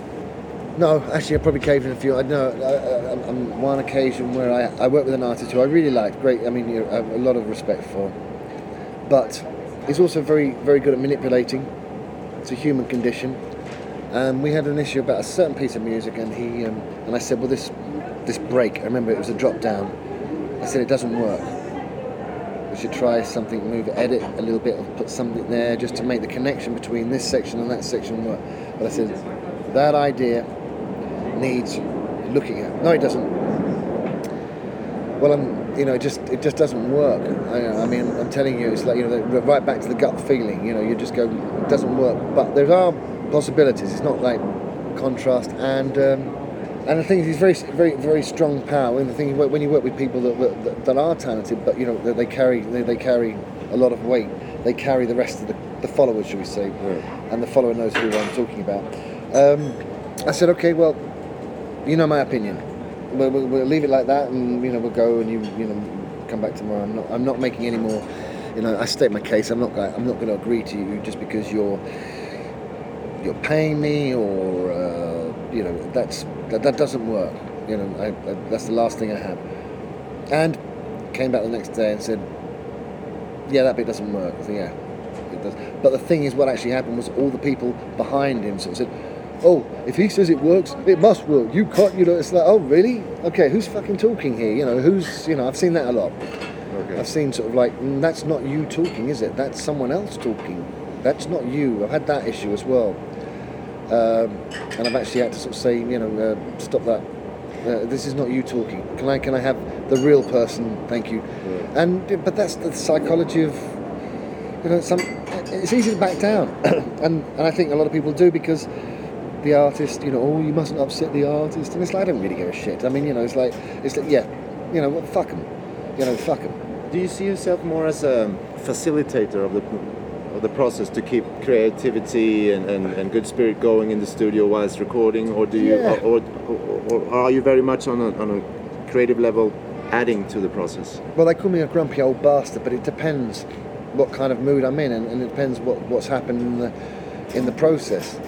No, actually, I probably caved in a few. I know I, I, on one occasion where I, I worked with an artist who I really liked. Great, I mean, you know, I have a lot of respect for. But he's also very, very good at manipulating. It's a human condition. And we had an issue about a certain piece of music, and he um, and I said, well, this this break. I remember it was a drop down. I said it doesn't work. We should try something, move, it, edit a little bit, or put something there just to make the connection between this section and that section work. But I said that idea needs looking at. No, it doesn't. Well, I'm, you know, it just it just doesn't work. I, I mean, I'm telling you, it's like you know, right back to the gut feeling. You know, you just go, it doesn't work. But there are possibilities. It's not like contrast and. Um, and the thing is, it's very, very, very strong power. And the thing when you work with people that, that, that are talented, but you know, that they carry, they, they carry a lot of weight. They carry the rest of the, the followers, shall we say, and the follower knows who I'm talking about. Um, I said, okay, well, you know my opinion. We'll, we'll, we'll leave it like that, and you know, we'll go, and you, you know, come back tomorrow. I'm not, I'm not making any more. You know, I state my case. I'm not, I'm not going to agree to you just because you're, you're paying me, or uh, you know, that's that, that doesn't work. You know, I, I, that's the last thing I have. And came back the next day and said, yeah, that bit doesn't work. I said, yeah, it does. But the thing is, what actually happened was all the people behind him sort of said, oh, if he says it works, it must work. You can't, you know, it's like, oh, really? Okay, who's fucking talking here? You know, who's, you know, I've seen that a lot. Okay. I've seen sort of like, mm, that's not you talking, is it? That's someone else talking. That's not you. I've had that issue as well. Um, and I've actually had to sort of say, you know, uh, stop that. Uh, this is not you talking. Can I can I have the real person? Thank you. And but that's the psychology of you know some. It's easy to back down, and and I think a lot of people do because the artist, you know, oh you mustn't upset the artist, and it's like I don't really give a shit. I mean, you know, it's like it's like yeah, you know, what fuck them, you know, fuck them. Do you see yourself more as a facilitator of the the process to keep creativity and, and, and good spirit going in the studio whilst recording, or do you, Yeah. or, or, or are you very much on a, on a creative level adding to the process? Well, they call me a grumpy old bastard, but it depends what kind of mood I'm in, and, and it depends what, what's happened in the in the process.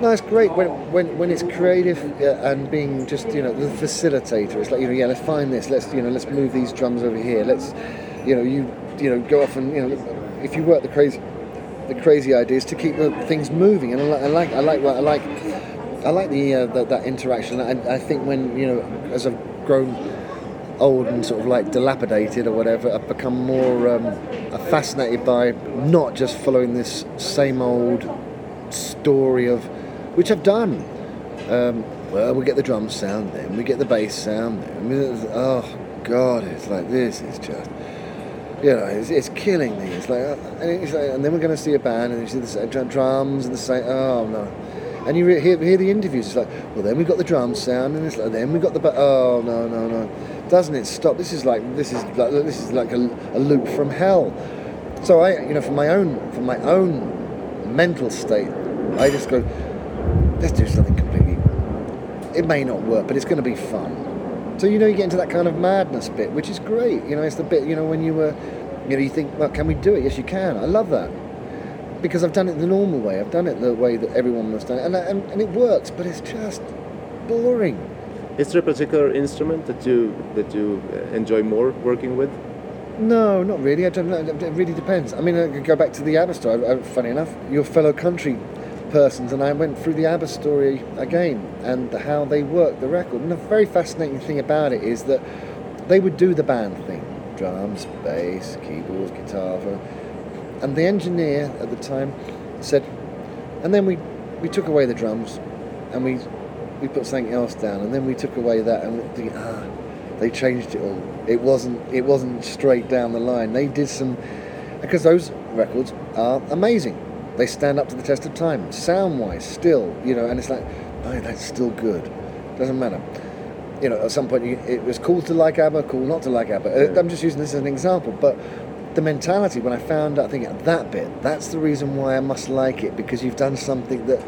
No, it's great when when, when it's creative uh, and being just you know the facilitator. It's like you know yeah, let's find this. Let's you know let's move these drums over here. Let's you know you you know go off and you know if you work the crazy the crazy ideas to keep the things moving. And I like I like what I like. I like the, uh, the that interaction. I, I think when you know as I've grown old and sort of like dilapidated or whatever, I've become more um, fascinated by not just following this same old story of, which I've done. Um, well, we get the drum sound, then we get the bass sound. Then oh God, it's like this is just, you know, it's, it's killing me. It's like, uh, and, it's like, and then we're going to see a band, and you see the same drums and the same. Oh no. And you re- hear, hear the interviews. It's like, well, then we got the drum sound, and it's like, then we got the. Ba- oh no, no, no! Doesn't it stop? This is like this is like this is like a, a loop from hell. So I, you know, for my own for my own mental state, I just go, let's do something completely. It may not work, but it's going to be fun. So you know, you get into that kind of madness bit, which is great. You know, it's the bit you know when you were, you know, you think, well, can we do it? Yes, you can. I love that because I've done it the normal way. I've done it the way that everyone must done it, and, and, and it works. But it's just boring. Is there a particular instrument that you that you uh, enjoy more working with? No, not really. I don't know. It really depends. I mean, I could go back to the ABBA story. Uh, funny enough, your fellow country persons, and I went through the ABBA story again and how they worked the record. And the very fascinating thing about it is that they would do the band thing drums, bass, keyboards, guitar. And the engineer at the time said, and then we, we took away the drums and we, we put something else down, and then we took away that and thinking, ah, they changed it all. It wasn't it wasn't straight down the line. They did some because those records are amazing. They stand up to the test of time, sound wise, still, you know, and it's like, oh, that's still good. Doesn't matter. You know, at some point it was cool to like ABBA, cool not to like ABBA. Uh, yeah. I'm just using this as an example, but the mentality when I found out, I think that bit, that's the reason why I must like it because you've done something that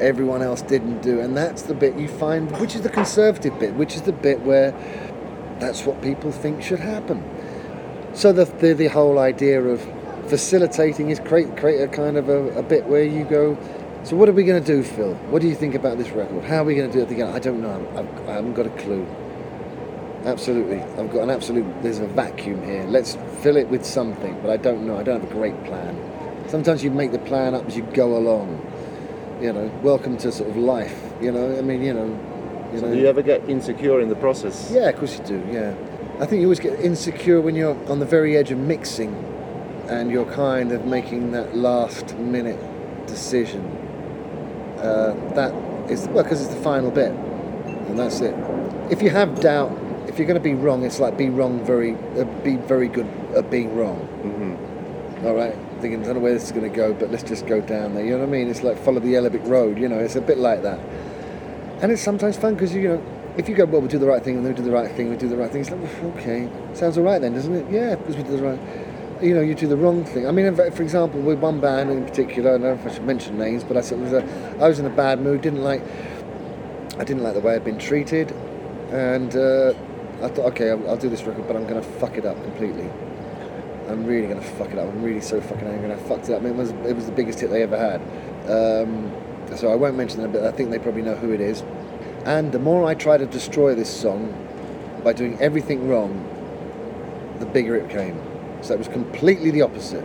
everyone else didn't do, and that's the bit you find, which is the conservative bit, which is the bit where that's what people think should happen. So the the, the whole idea of facilitating is create create a kind of a, a bit where you go. So what are we going to do, Phil? What do you think about this record? How are we going to do it again? I don't know. I've, I haven't got a clue. Absolutely, I've got an absolute. There's a vacuum here. Let's fill it with something, but I don't know. I don't have a great plan. Sometimes you make the plan up as you go along. You know, welcome to sort of life. You know, I mean, you know, you know. Do you ever get insecure in the process? Yeah, of course you do. Yeah, I think you always get insecure when you're on the very edge of mixing, and you're kind of making that last minute decision. Uh, that is well, because it's the final bit, and that's it. If you have doubt, if you're going to be wrong, it's like be wrong very, uh, be very good at being wrong. Mm-hmm. All right, thinking I don't know where this is going to go, but let's just go down there. You know what I mean? It's like follow the yellow brick road. You know, it's a bit like that and it's sometimes fun because you know if you go well we do the right thing and then we do the right thing we do the right thing it's like okay sounds all right then doesn't it yeah because we do the right you know you do the wrong thing. I mean for example with one band in particular I don't know if I should mention names but I said was a, I was in a bad mood didn't like I didn't like the way I'd been treated. And uh, I thought okay I'll, I'll do this record but I'm going to fuck it up completely. I'm really going to fuck it up. I'm really so fucking angry and I fucked it up. I mean, it was, it was the biggest hit they ever had. Um, so I won't mention them, but I think they probably know who it is. And the more I try to destroy this song by doing everything wrong, the bigger it came. So it was completely the opposite.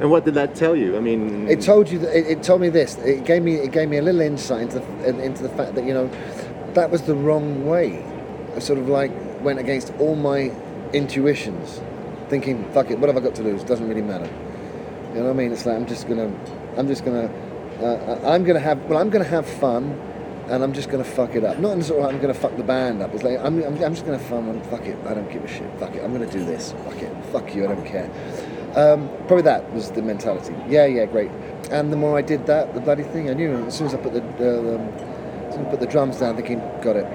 And what did that tell you? I mean, it told you that it, it told me this. It gave me it gave me a little insight into the, into the fact that you know that was the wrong way. I sort of like went against all my intuitions, thinking, "Fuck it, what have I got to lose? Doesn't really matter." You know what I mean? It's like I'm just gonna, I'm just gonna uh, I'm gonna have well, I'm gonna have fun, and I'm just gonna fuck it up. Not in sort of I'm gonna fuck the band up. It's like I'm, I'm, I'm just gonna fun fuck it. I don't give a shit. Fuck it. I'm gonna do this. Fuck it. Fuck you. I don't care. Um, probably that was the mentality. Yeah, yeah, great. And the more I did that, the bloody thing, I knew as soon as I put the, uh, um, as soon as I put the drums down, thinking, got it.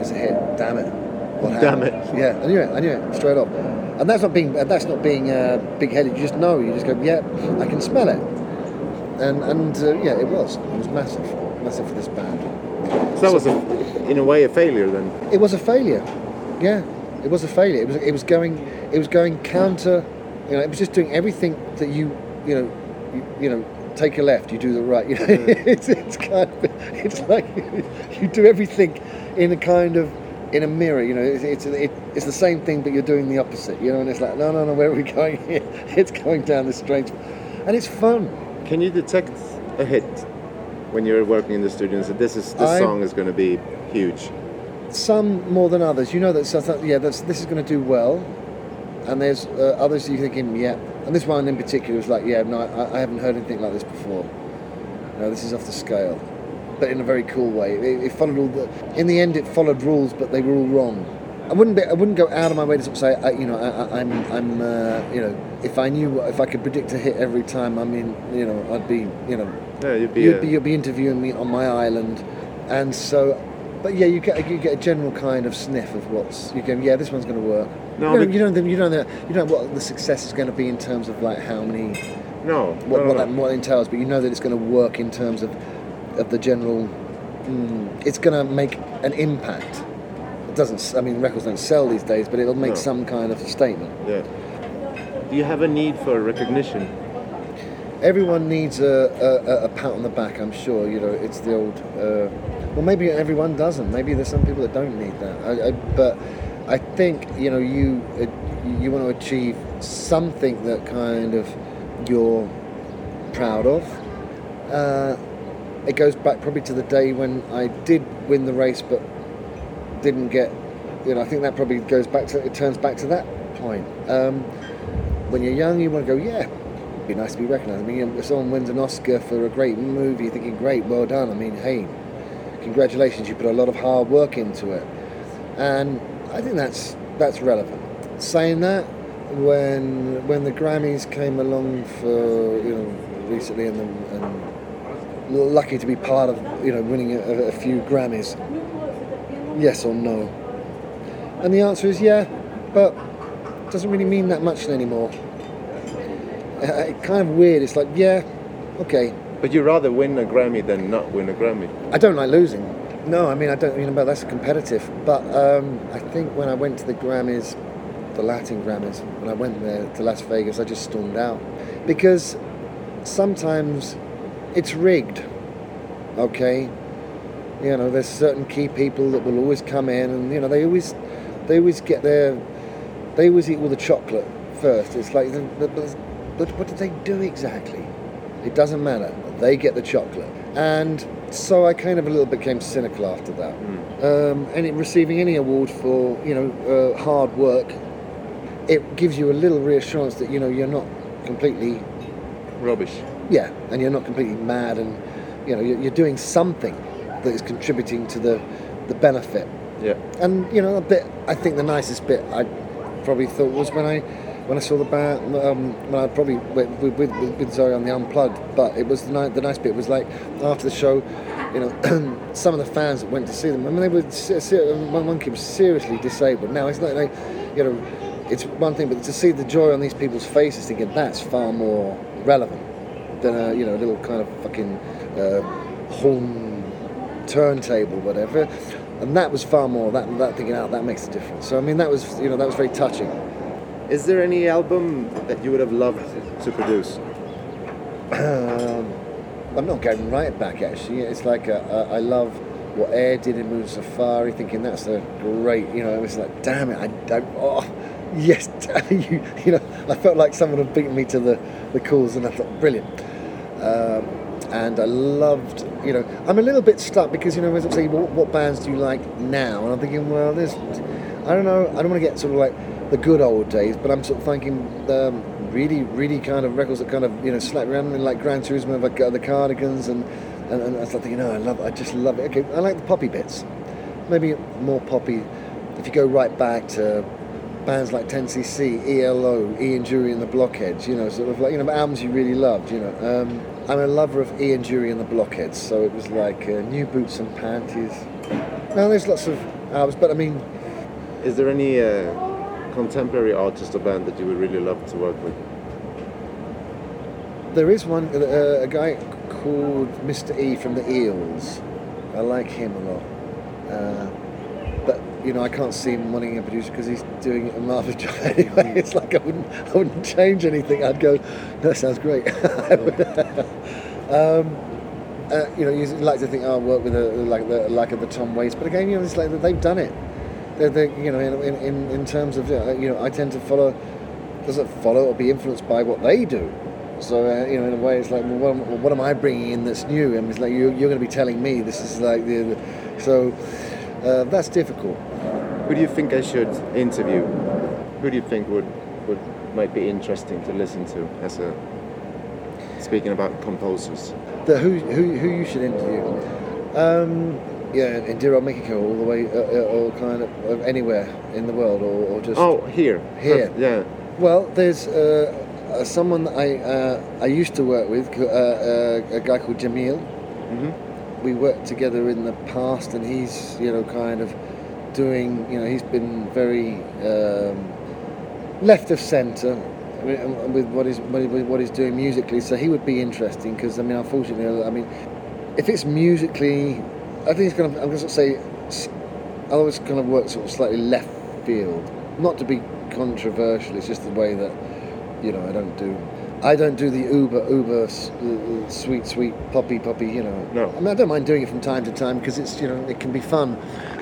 It's a hit. Damn it. What happened? Damn it. Yeah, I knew it. I knew it straight off. And that's not being that's not being uh, big-headed. You just know. You just go, yeah, I can smell it and and uh, yeah, it was. It was massive, massive for this band. So that was, a, in a way, a failure then. It was a failure. Yeah, it was a failure. It was it was going it was going counter. You know, it was just doing everything that you you know you, you know take a left, you do the right. You know, mm. it's, it's kind of it's like you do everything in a kind of in a mirror. You know, it's it's, it, it's the same thing, but you're doing the opposite. You know, and it's like no, no, no, where are we going here? It's going down this strange, and it's fun. Can you detect a hit when you're working in the studio and say this is this I, song is going to be huge? some more than others. You know that so I thought, yeah, that's, this is going to do well, and there's uh, others you're thinking, yeah. And this one in particular was like, yeah, no, I, I haven't heard anything like this before. No, this is off the scale, but in a very cool way. It, it followed all the. In the end, it followed rules, but they were all wrong. I wouldn't. Be, I wouldn't go out of my way to sort of say, I, you know, I, I'm, I'm, uh, you know, if I knew, if I could predict a hit every time, I mean, you know, I'd be, you know, Yeah, you'd be. you'd a- be, you'd be interviewing me on my island, and so, but yeah, you get you get a general kind of sniff of what's you go, yeah, this one's going to work. No, you don't, you don't you don't know you don't know what the success is going to be in terms of like how many no. what, no, what no. that what entails, but you know that it's going to work in terms of of the general. Mm, it's going to make an impact. It doesn't. I mean, records don't sell these days, but it'll make No. some kind of statement. Yeah. Do you have a need for recognition? Everyone needs a, a, a pat on the back. I'm sure. You know, it's the old. Uh, well, maybe everyone doesn't. Maybe there's some people that don't need that. I, I, but I think you know you uh, you want to achieve something that kind of you're proud of. Uh, it goes back probably to the day when I did win the race, but didn't get. You know, I think that probably goes back to. It turns back to that point. Um, when you're young, you want to go, yeah, it'd be nice to be recognised. I mean, if someone wins an Oscar for a great movie, thinking, great, well done. I mean, hey, congratulations, you put a lot of hard work into it, and I think that's that's relevant. Saying that, when when the Grammys came along for you know recently, and, the, and lucky to be part of you know winning a, a few Grammys, yes or no? And the answer is yeah, but doesn't really mean that much anymore. Uh, kind of weird. It's like yeah, okay, But you'd rather win a Grammy than not win a Grammy. I don't like losing. No, I mean I don't. You know, that's competitive. But um, I think when I went to the Grammys, the Latin Grammys, when I went there to Las Vegas, I just stormed out because sometimes it's rigged. Okay, you know, there's certain key people that will always come in, and you know they always they always get their they always eat all the chocolate first. It's like, but, what did they do exactly? It doesn't matter. They get the chocolate. And so I kind of a little bit became cynical after that. Um, and it, receiving any award for, you know, uh, hard work, it gives you a little reassurance that, you know, you're not completely, Rubbish. yeah, and you're not completely mad and, you know, you're, you're doing something that is contributing to the, the benefit. Yeah. And, you know, a bit, I think the nicest bit I probably thought was when I when I saw the band, um, when I probably went with, with, with, Zoé on the Unplugged, but it was the, ni- the nice bit was like after the show, you know, some of the fans that went to see them, I mean, they were se- se- one was seriously disabled. Now it's not like, you know, it's one thing, but to see the joy on these people's faces, thinking that's far more relevant than a you know a little kind of fucking uh, horn turntable, whatever. And that was far more that that thinking out that makes a difference. So I mean that was you know that was very touching. Is there any album that you would have loved to produce? Um, I'm not going right back actually. It's like uh, uh, I love what Air did in Moon Safari, thinking that's a great. You know, it was like, damn it, I don't. Oh, yes, you, you know, I felt like someone had beaten me to the the calls, and I thought, brilliant. Um, and I loved, you know, I'm a little bit stuck because you know, as I say, what, what bands do you like now? And I'm thinking, well, there's, I don't know, I don't want to get sort of like the good old days, but I'm sort of thinking the really, really kind of records that kind of you know slap around me like Gran Turismo, like uh, the Cardigans, and and, and I start thinking, no, I love, I just love it. Okay, I like the poppy bits, maybe more poppy. If you go right back to bands like 10cc, ELO, Ian Dury and the Blockheads, you know, sort of like you know albums you really loved. You know, um, I'm a lover of Ian Dury and the Blockheads, so it was like uh, New Boots and Panties. Now there's lots of albums, but I mean, Is there any uh, contemporary artist or band that you would really love to work with? There is one, uh, a guy called Mr. E from the Eels. I like him a lot. Uh, but you know, I can't see him wanting a producer because he's doing it a marvelous job anyway. It's like I wouldn't, I wouldn't change anything. I'd go, that sounds great. um, uh, you know, you like to think, oh, I'll work with a, like the like of the Tom Waits, but again, you know, it's like they've done it. They're, they you know, in, in, in terms of, uh, you know, I tend to follow, doesn't follow or be influenced by what they do. So uh, you know, in a way, it's like, well, what am, what am I bringing in that's new? And it's like you, you're going to be telling me this is like the, the so. Uh, that's difficult. Who do you think I should interview? Who do you think would, would might be interesting to listen to as a speaking about composers? The, who, who, who you should interview? Um, yeah, Indira Mexico, all the way, uh, uh, or kind of uh, anywhere in the world, or, or just. Oh, here. Here. Yeah. Well, there's uh, uh, someone I uh, I used to work with, uh, uh, a guy called Jamil. hmm We worked together in the past, and he's you know kind of doing you know he's been very um, left of centre with what he's what he- what he's doing musically. So he would be interesting because I mean, unfortunately, I mean, if it's musically, I think it's going to I'm going to say I always kind of work sort of slightly left field. Not to be controversial, it's just the way that you know I don't do. I don't do the uber uber uh, sweet sweet poppy poppy. You know. No. I mean, I don't mind doing it from time to time because it's you know it can be fun.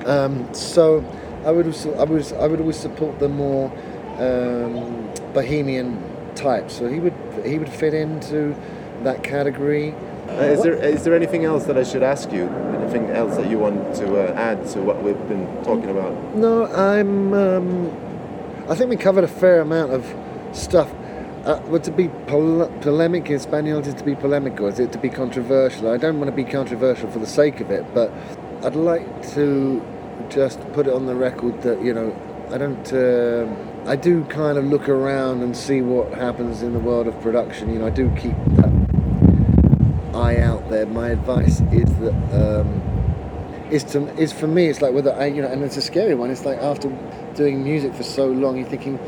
Um, so I would also, I was I would always support the more um, bohemian type. So he would he would fit into that category. Uh, is there is there anything else that I should ask you? Anything else that you want to uh, add to what we've been talking about? No, I'm. Um, I think we covered a fair amount of stuff. Uh, well, to be pol- polemic in Spanish is to be polemical, is it to be controversial? I don't want to be controversial for the sake of it, but I'd like to just put it on the record that you know I don't. um I do kind of look around and see what happens in the world of production. You know, I do keep that eye out there. My advice is that. Um, is to is for me it's like whether I you know and it's a scary one it's like after doing music for so long you're thinking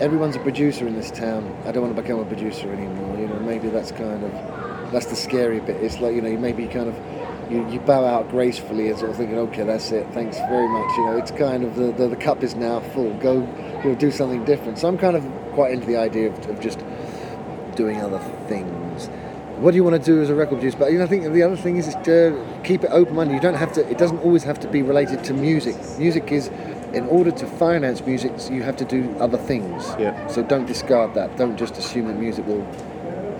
everyone's a producer in this town I don't want to become a producer anymore you know maybe that's kind of that's the scary bit it's like you know you maybe kind of you, you bow out gracefully and sort of thinking okay that's it thanks very much you know it's kind of the, the, the cup is now full go you know, do something different so I'm kind of quite into the idea of, of just doing other things what do you want to do as a record producer? But you know, I think the other thing is, is to keep it open-minded. You don't have to. It doesn't always have to be related to music. Music is, in order to finance music, you have to do other things. Yeah. So don't discard that. Don't just assume that music will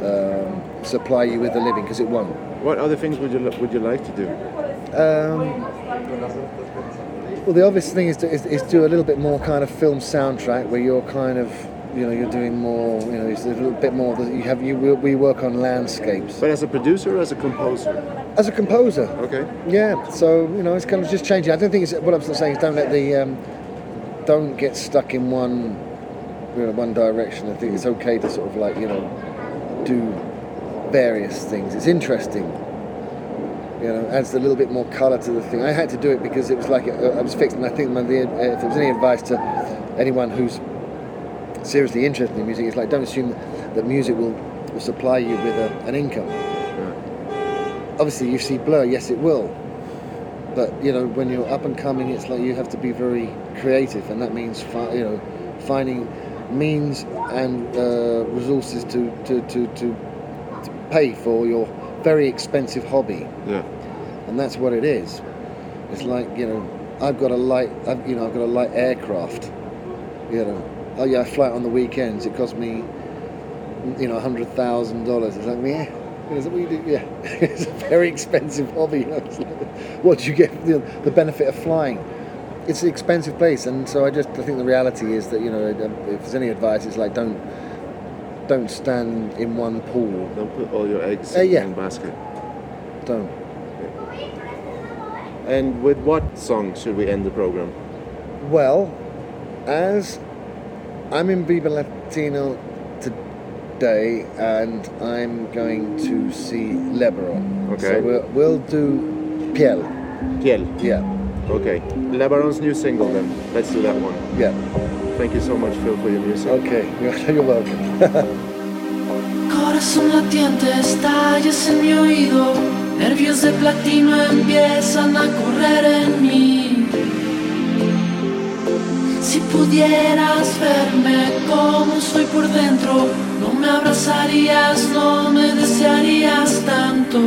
um, supply you with a living because it won't. What other things would you would you like to do? Um, well, the obvious thing is to, is, is do a little bit more kind of film soundtrack where you're kind of, you know, you're doing more, you know, it's a little bit more. that You have you we work on landscapes But as a producer, or as a composer? as a composer. Okay. Yeah, so you know, it's kind of just changing. I don't think it's what I'm saying is don't let the um, don't get stuck in one you know, one direction. I think it's okay to sort of like you know do various things. It's interesting. You know, adds a little bit more colour to the thing. I had to do it because it was like uh, I was fixed, and I think my, the, uh, if there was any advice to anyone who's seriously interested in music, it's like don't assume that music will, will supply you with a, an income. Obviously you see blur yes it will. But you know when you're up and coming it's like you have to be very creative and that means fi- you know finding means and uh, resources to, to, to, to, to pay for your very expensive hobby. Yeah. and that's what it is. It's like you know I've got a light I've, you know I've got a light aircraft you know oh yeah I fly it on the weekends it costs me you know hundred thousand dollars it's like yeah is that what you do? Yeah, it's a very expensive hobby. You know? Like, what do you get for the, the benefit of flying? It's an expensive place, and so I just I think the reality is that you know if there's any advice, it's like don't don't stand in one pool. Don't put all your eggs Uh, in yeah. one basket. Don't. And with what song should we end the program? Well, as I'm in Vive Latino today, and I'm going to see Lebaron. Okay. So we'll, we'll do Piel. Piel. Yeah, Okay. Lebaron's new single then. Let's do that one. yeah. Thank you so much, Phil, for your music. Okay, you're, you're welcome. Corazón latiente estallas en mi oído, nervios de platino empiezan a correr en mí. Si pudieras verme como soy por dentro, no me abrazarías, no me desearías tanto.